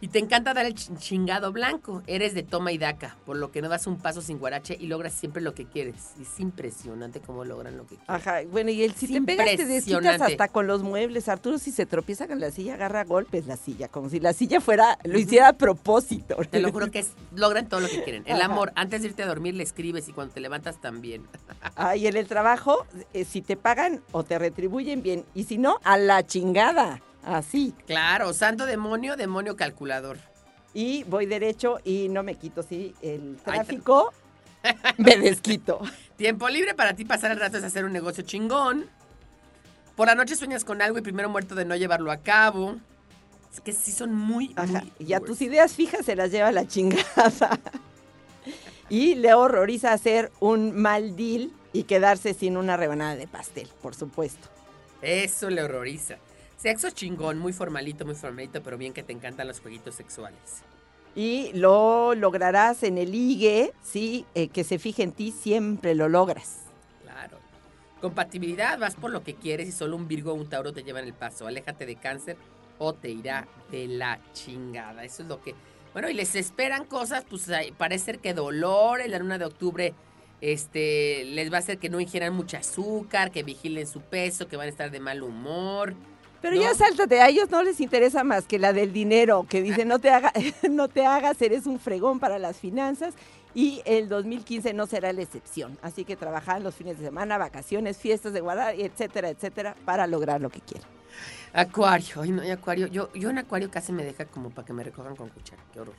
Y te encanta dar el ch- chingado blanco. Eres de toma y daca, por lo que no das un paso sin guarache y logras siempre lo que quieres. Es impresionante cómo logran lo que quieren. Ajá, bueno, y el si te pegas te desquitas hasta con los muebles. Arturo, si se tropieza con la silla, agarra a golpes la silla, como si la silla fuera, lo hiciera a propósito. Te lo juro que es- logran todo lo que quieren. El Ajá. amor, antes de irte a dormir le escribes y cuando te levantas también. Ah, y en el trabajo, eh, si te pagan o te retribuyen bien, y si no, a la chingada. Así. Claro, santo demonio, demonio calculador. Y voy derecho y no me quito, sí, el Ay, tráfico, me desquito. Tiempo libre para ti pasar el rato es hacer un negocio chingón. Por la noche sueñas con algo y primero muerto de no llevarlo a cabo. Es que sí son muy, Ajá, muy y a tus ideas fijas se las lleva la chingada. Y le horroriza hacer un mal deal y quedarse sin una rebanada de pastel, por supuesto. Eso le horroriza. Sexo chingón, muy formalito, muy formalito, pero bien que te encantan los jueguitos sexuales. Y lo lograrás en el ligue, sí, eh, que se fije en ti, siempre lo logras. Claro. Compatibilidad, vas por lo que quieres y solo un Virgo o un Tauro te llevan el paso. Aléjate de cáncer o te irá de la chingada. Eso es lo que... Bueno, y les esperan cosas, pues parece ser que dolor en la luna de octubre este, les va a hacer que no ingieran mucho azúcar, que vigilen su peso, que van a estar de mal humor. Pero ¿no? ya sáltate, a ellos no les interesa más que la del dinero, que dice no te, haga, no te hagas, eres un fregón para las finanzas Y el 2015 no será la excepción. Así que trabajar los fines de semana, vacaciones, fiestas de guardar, etcétera, etcétera, para lograr lo que quieren. Acuario, ay no, hay acuario. Yo, yo en acuario casi me deja como para que me recojan con cuchara. Qué horror.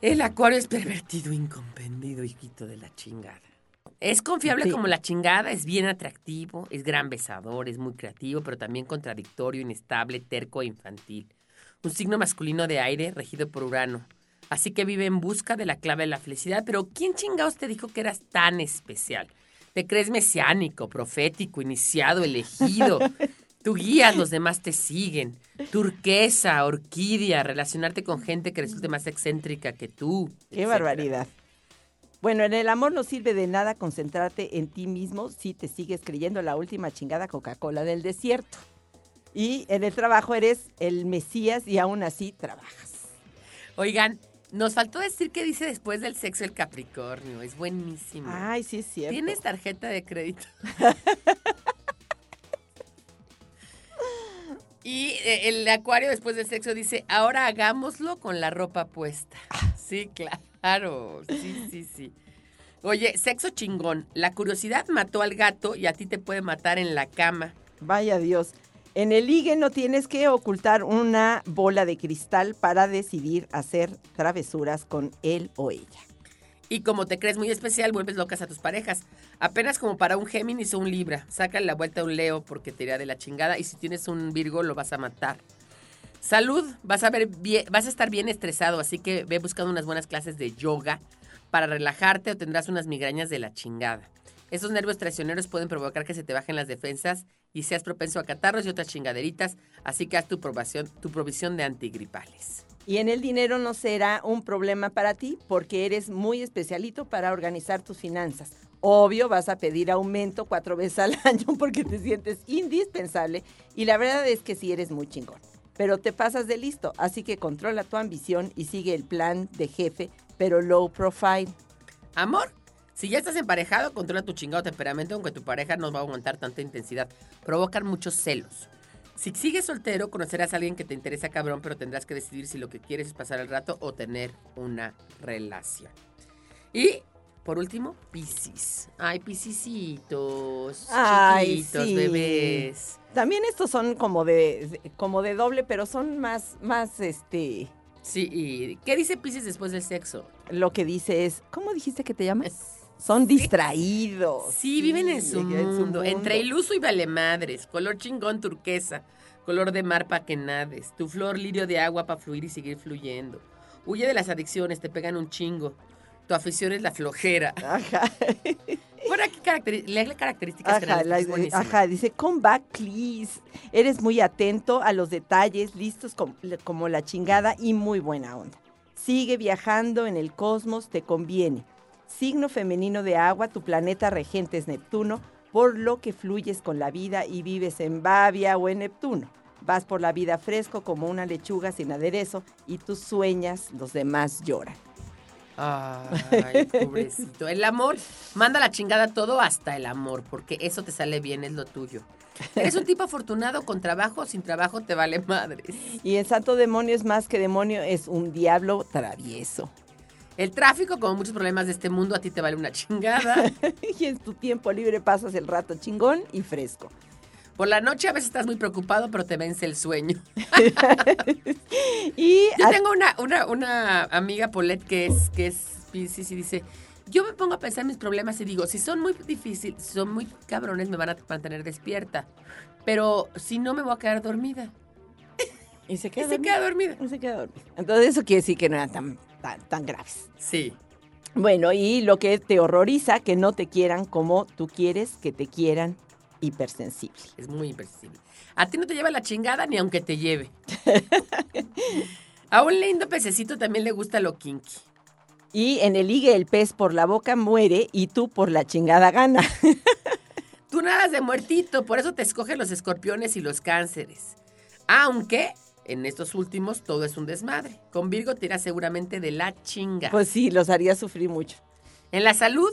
El acuario es pervertido, incomprendido, hijito de la chingada. Es confiable Sí. como la chingada, es bien atractivo, es gran besador, es muy creativo, pero también contradictorio, inestable, terco e infantil. Un signo masculino de aire regido por Urano. Así que vive en busca de la clave de la felicidad. Pero ¿quién chingados te dijo que eras tan especial? Te crees mesiánico, profético, iniciado, elegido. Tú guías, los demás te siguen. Turquesa, orquídea, relacionarte con gente que resulte más excéntrica que tú. Qué etcétera. barbaridad. Bueno, en el amor no sirve de nada concentrarte en ti mismo si te sigues creyendo la última chingada Coca-Cola del desierto. Y en el trabajo eres el Mesías y aún así trabajas. Oigan, nos faltó decir qué dice después del sexo el Capricornio. Es buenísimo. Ay, sí es cierto. ¿Tienes tarjeta de crédito? y eh, el acuario después del sexo dice, ahora hagámoslo con la ropa puesta. Sí, claro. Sí, sí, sí. Oye, sexo chingón. La curiosidad mató al gato y a ti te puede matar en la cama. Vaya Dios. En el ligue no tienes que ocultar una bola de cristal para decidir hacer travesuras con él o ella. Y como te crees muy especial, vuelves locas a tus parejas. Apenas como para un Géminis o un Libra. Sácale la vuelta a un Leo porque te irá de la chingada. Y si tienes un Virgo, lo vas a matar. Salud, vas a, ver estar bien estresado, así que ve buscando unas buenas clases de yoga para relajarte o tendrás unas migrañas de la chingada. Esos nervios traicioneros pueden provocar que se te bajen las defensas y seas propenso a catarros y otras chingaderitas, así que haz tu, tu provisión de antigripales. Y en el dinero no será un problema para ti porque eres muy especialito para organizar tus finanzas. Obvio, vas a pedir aumento cuatro veces al año porque te sientes indispensable y la verdad es que sí eres muy chingón. Pero te pasas de listo, así que controla tu ambición y sigue el plan de jefe, pero low profile. Amor, si ya estás emparejado, controla tu chingado temperamento, aunque tu pareja no va a aguantar tanta intensidad. Provocan muchos celos. Si sigues soltero, conocerás a alguien que te interesa cabrón, pero tendrás que decidir si lo que quieres es pasar el rato o tener una relación. Y, por último, Piscis. Ay, Piscisitos. Ay, chiquitos, sí. bebés. También estos son como de, como de doble, pero son más, más, este, Sí, ¿y qué dice Piscis después del sexo? lo que dice es, ¿cómo dijiste que te llamas? Son distraídos. Sí, viven en su, en mundo, entre iluso y vale madres, color chingón turquesa, color de mar pa' que nades, tu flor lirio de agua para fluir y seguir fluyendo. Huye de las adicciones, te pegan un chingo. Tu afición es la flojera. Ajá. Bueno, aquí caracteri- léele características Ajá, la- ajá, dice, come back, please. Eres muy atento a los detalles, listos com- como la chingada y muy buena onda. Sigue viajando en el cosmos, te conviene. Signo femenino de agua, tu planeta regente es Neptuno, por lo que fluyes con la vida y vives en Bavia o en Neptuno. Vas por la vida fresco como una lechuga sin aderezo y tú sueñas, los demás lloran. Ay, pobrecito. El amor, manda la chingada todo hasta el amor, porque eso te sale bien, es lo tuyo. Eres un tipo afortunado con trabajo o sin trabajo te vale madres. Y el santo demonio es más que demonio, es un diablo travieso. El tráfico, como muchos problemas de este mundo, a ti te vale una chingada. y en tu tiempo libre pasas el rato chingón y fresco. Por la noche a veces estás muy preocupado, pero te vence el sueño. Y Yo tengo una, una, una amiga, Paulette, que es, que es Piscis y dice, yo me pongo a pensar en mis problemas y digo, si son muy difíciles, si son muy cabrones, me van a mantener despierta. Pero si no, me voy a quedar dormida. y se Y queda se dormida. queda dormida. Y se queda dormida. Entonces eso quiere decir que no eran tan, tan, tan graves. Sí. Bueno, y lo que te horroriza, que no te quieran como tú quieres que te quieran hipersensible. Es muy imperceptible. A ti no te lleva la chingada ni aunque te lleve. A un lindo pececito también le gusta lo kinky. Y en el ligue el pez por la boca muere y tú por la chingada gana. Tú nadas de muertito, por eso te escogen los escorpiones y los cánceres. Aunque en estos últimos todo es un desmadre. Con Virgo te irás seguramente de la chinga. Pues sí, los haría sufrir mucho. en la salud,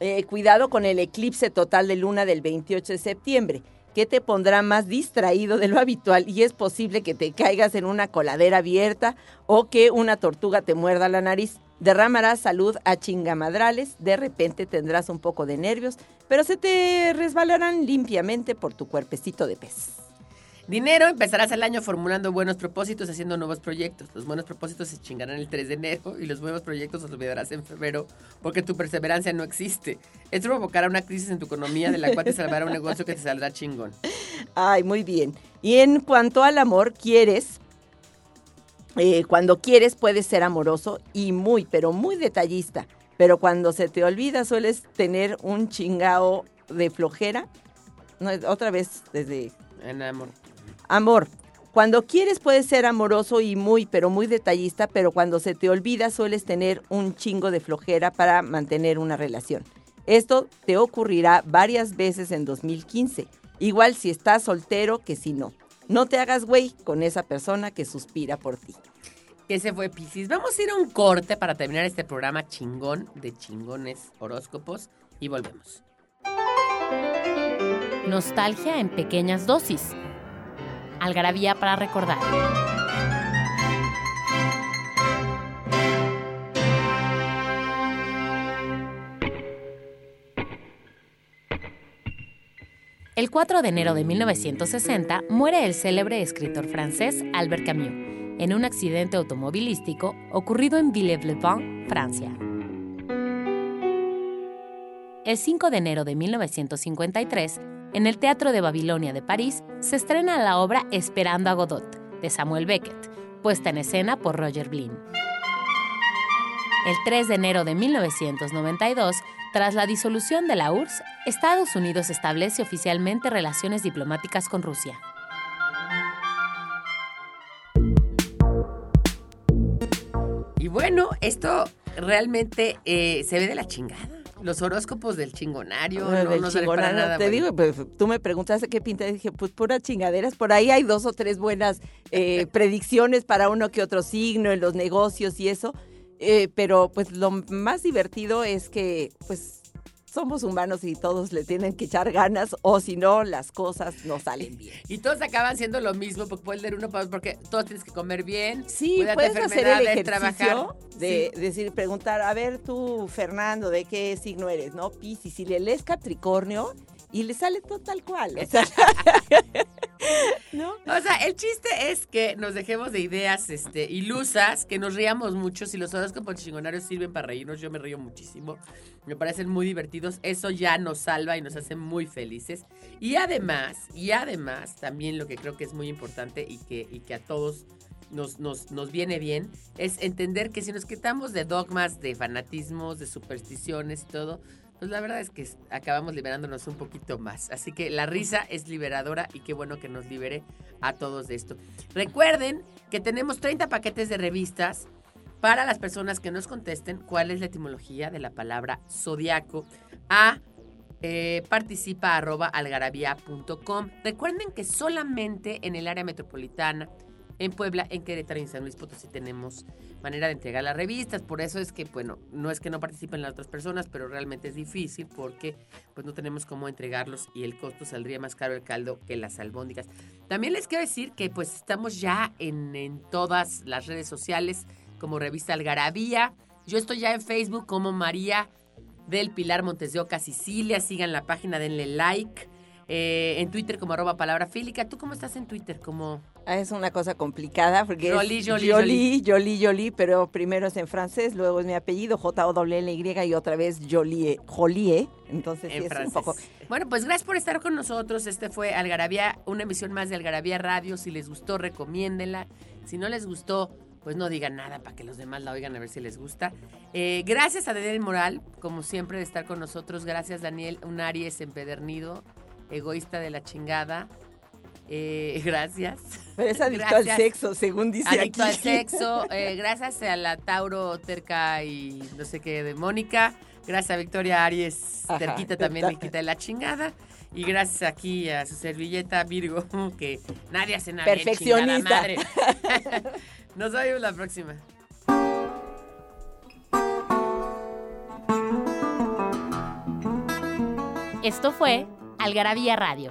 Eh, cuidado con el eclipse total de luna del 28 de septiembre, que te pondrá más distraído de lo habitual y es posible que te caigas en una coladera abierta o que una tortuga te muerda la nariz. Derramarás salud a chingamadrales, de repente tendrás un poco de nervios, pero se te resbalarán limpiamente por tu cuerpecito de pez. Dinero, empezarás el año formulando buenos propósitos, haciendo nuevos proyectos. Los buenos propósitos se chingarán el 3 de enero y los nuevos proyectos los olvidarás en febrero porque tu perseverancia no existe. Esto provocará una crisis en tu economía de la cual te salvará un negocio que te saldrá chingón. Ay, muy bien. Y en cuanto al amor, quieres, eh, cuando quieres puedes ser amoroso y muy, pero muy detallista. Pero cuando se te olvida sueles tener un chingao de flojera. No, otra vez desde En amor. Amor. Cuando quieres puedes ser amoroso y muy, pero muy detallista, pero cuando se te olvida sueles tener un chingo de flojera para mantener una relación. Esto te ocurrirá varias veces en 2015, igual si estás soltero que si no. No te hagas güey con esa persona que suspira por ti. Ese fue Piscis. Vamos a ir a un corte para terminar este programa chingón de chingones horóscopos y volvemos. Nostalgia en pequeñas dosis. Algarabía para recordar. El 4 de enero de 1960 muere el célebre escritor francés Albert Camus en un accidente automovilístico ocurrido en Villers-le-Blanc, Francia. El 5 de enero de 1953, en el Teatro de Babilonia de París, se estrena la obra Esperando a Godot, de Samuel Beckett, puesta en escena por Roger Blin. El 3 de enero de 1992, tras la disolución de la URSS, Estados Unidos establece oficialmente relaciones diplomáticas con Rusia. Y bueno, esto realmente eh, se ve de la chingada. Los horóscopos del chingonario. no, Del no para chingonano, nada te bueno. digo, pues, tú me preguntaste qué pinta, y dije, pues puras chingaderas. Por ahí hay dos o tres buenas eh, predicciones para uno que otro signo en los negocios y eso. Eh, pero pues lo más divertido es que pues somos humanos y todos le tienen que echar ganas o si no las cosas no salen bien. Y todos acaban siendo lo mismo, porque puedes leer uno para otro, porque todos tienes que comer bien. Sí, puedes de hacer el ejercicio trabajar. de Sí. decir, preguntar, a ver tú, Fernando, ¿de qué signo eres? ¿No? Piscis, si le lees Capricornio y le sale todo tal cual. o sea, ¿No? O sea, el chiste es que nos dejemos de ideas este, ilusas, que nos riamos mucho. Si los horóscopos chingonarios sirven para reírnos, yo me río muchísimo. Me parecen muy divertidos. Eso ya nos salva y nos hace muy felices. Y además, y además, también lo que creo que es muy importante y que, y que a todos nos, nos, nos viene bien, es entender que si nos quitamos de dogmas, de fanatismos, de supersticiones y todo, pues la verdad es que acabamos liberándonos un poquito más. Así que la risa es liberadora y qué bueno que nos libere a todos de esto. Recuerden que tenemos 30 paquetes de revistas para las personas que nos contesten cuál es la etimología de la palabra zodiaco a eh, participa. Recuerden que solamente en el área metropolitana, en Puebla, en Querétaro y en San Luis Potosí tenemos manera de entregar las revistas. Por eso es que, bueno, no es que no participen las otras personas, pero realmente es difícil porque pues no tenemos cómo entregarlos y el costo saldría más caro el caldo que las albóndigas. También les quiero decir que pues estamos ya en, en todas las redes sociales como revista Algarabía. Yo estoy ya en Facebook como María del Pilar Montes de Oca, Sicilia. Sigan la página, denle like. Eh, en Twitter como arroba palabra. ¿Tú cómo estás en Twitter? Como Es una cosa complicada porque Jolie, es Jolie, Jolie, Jolie, Jolie, pero primero es en francés, luego es mi apellido, J-O-L-L-Y y otra vez Jolie, Jolie. Entonces sí en es francés. un poco... Bueno, pues gracias por estar con nosotros. Este fue Algarabía, una emisión más de Algarabía Radio. Si les gustó, recomiéndenla. Si no les gustó, pues no digan nada para que los demás la oigan a ver si les gusta. Eh, gracias a Daniel Moral, como siempre, de estar con nosotros. Gracias, Daniel, un Aries empedernido, egoísta de la chingada. Eh, gracias. Pero es adicto Gracias. al sexo, según dice Adicto aquí. al sexo. eh, gracias a la Tauro terca y no sé qué de Mónica. Gracias a Victoria Aries, Ajá, terquita también le quita la chingada. Y gracias aquí a su servilleta Virgo, que nadie hace nada bien, Perfeccionista. madre. Nos vemos la próxima. Esto fue Algarabía Radio.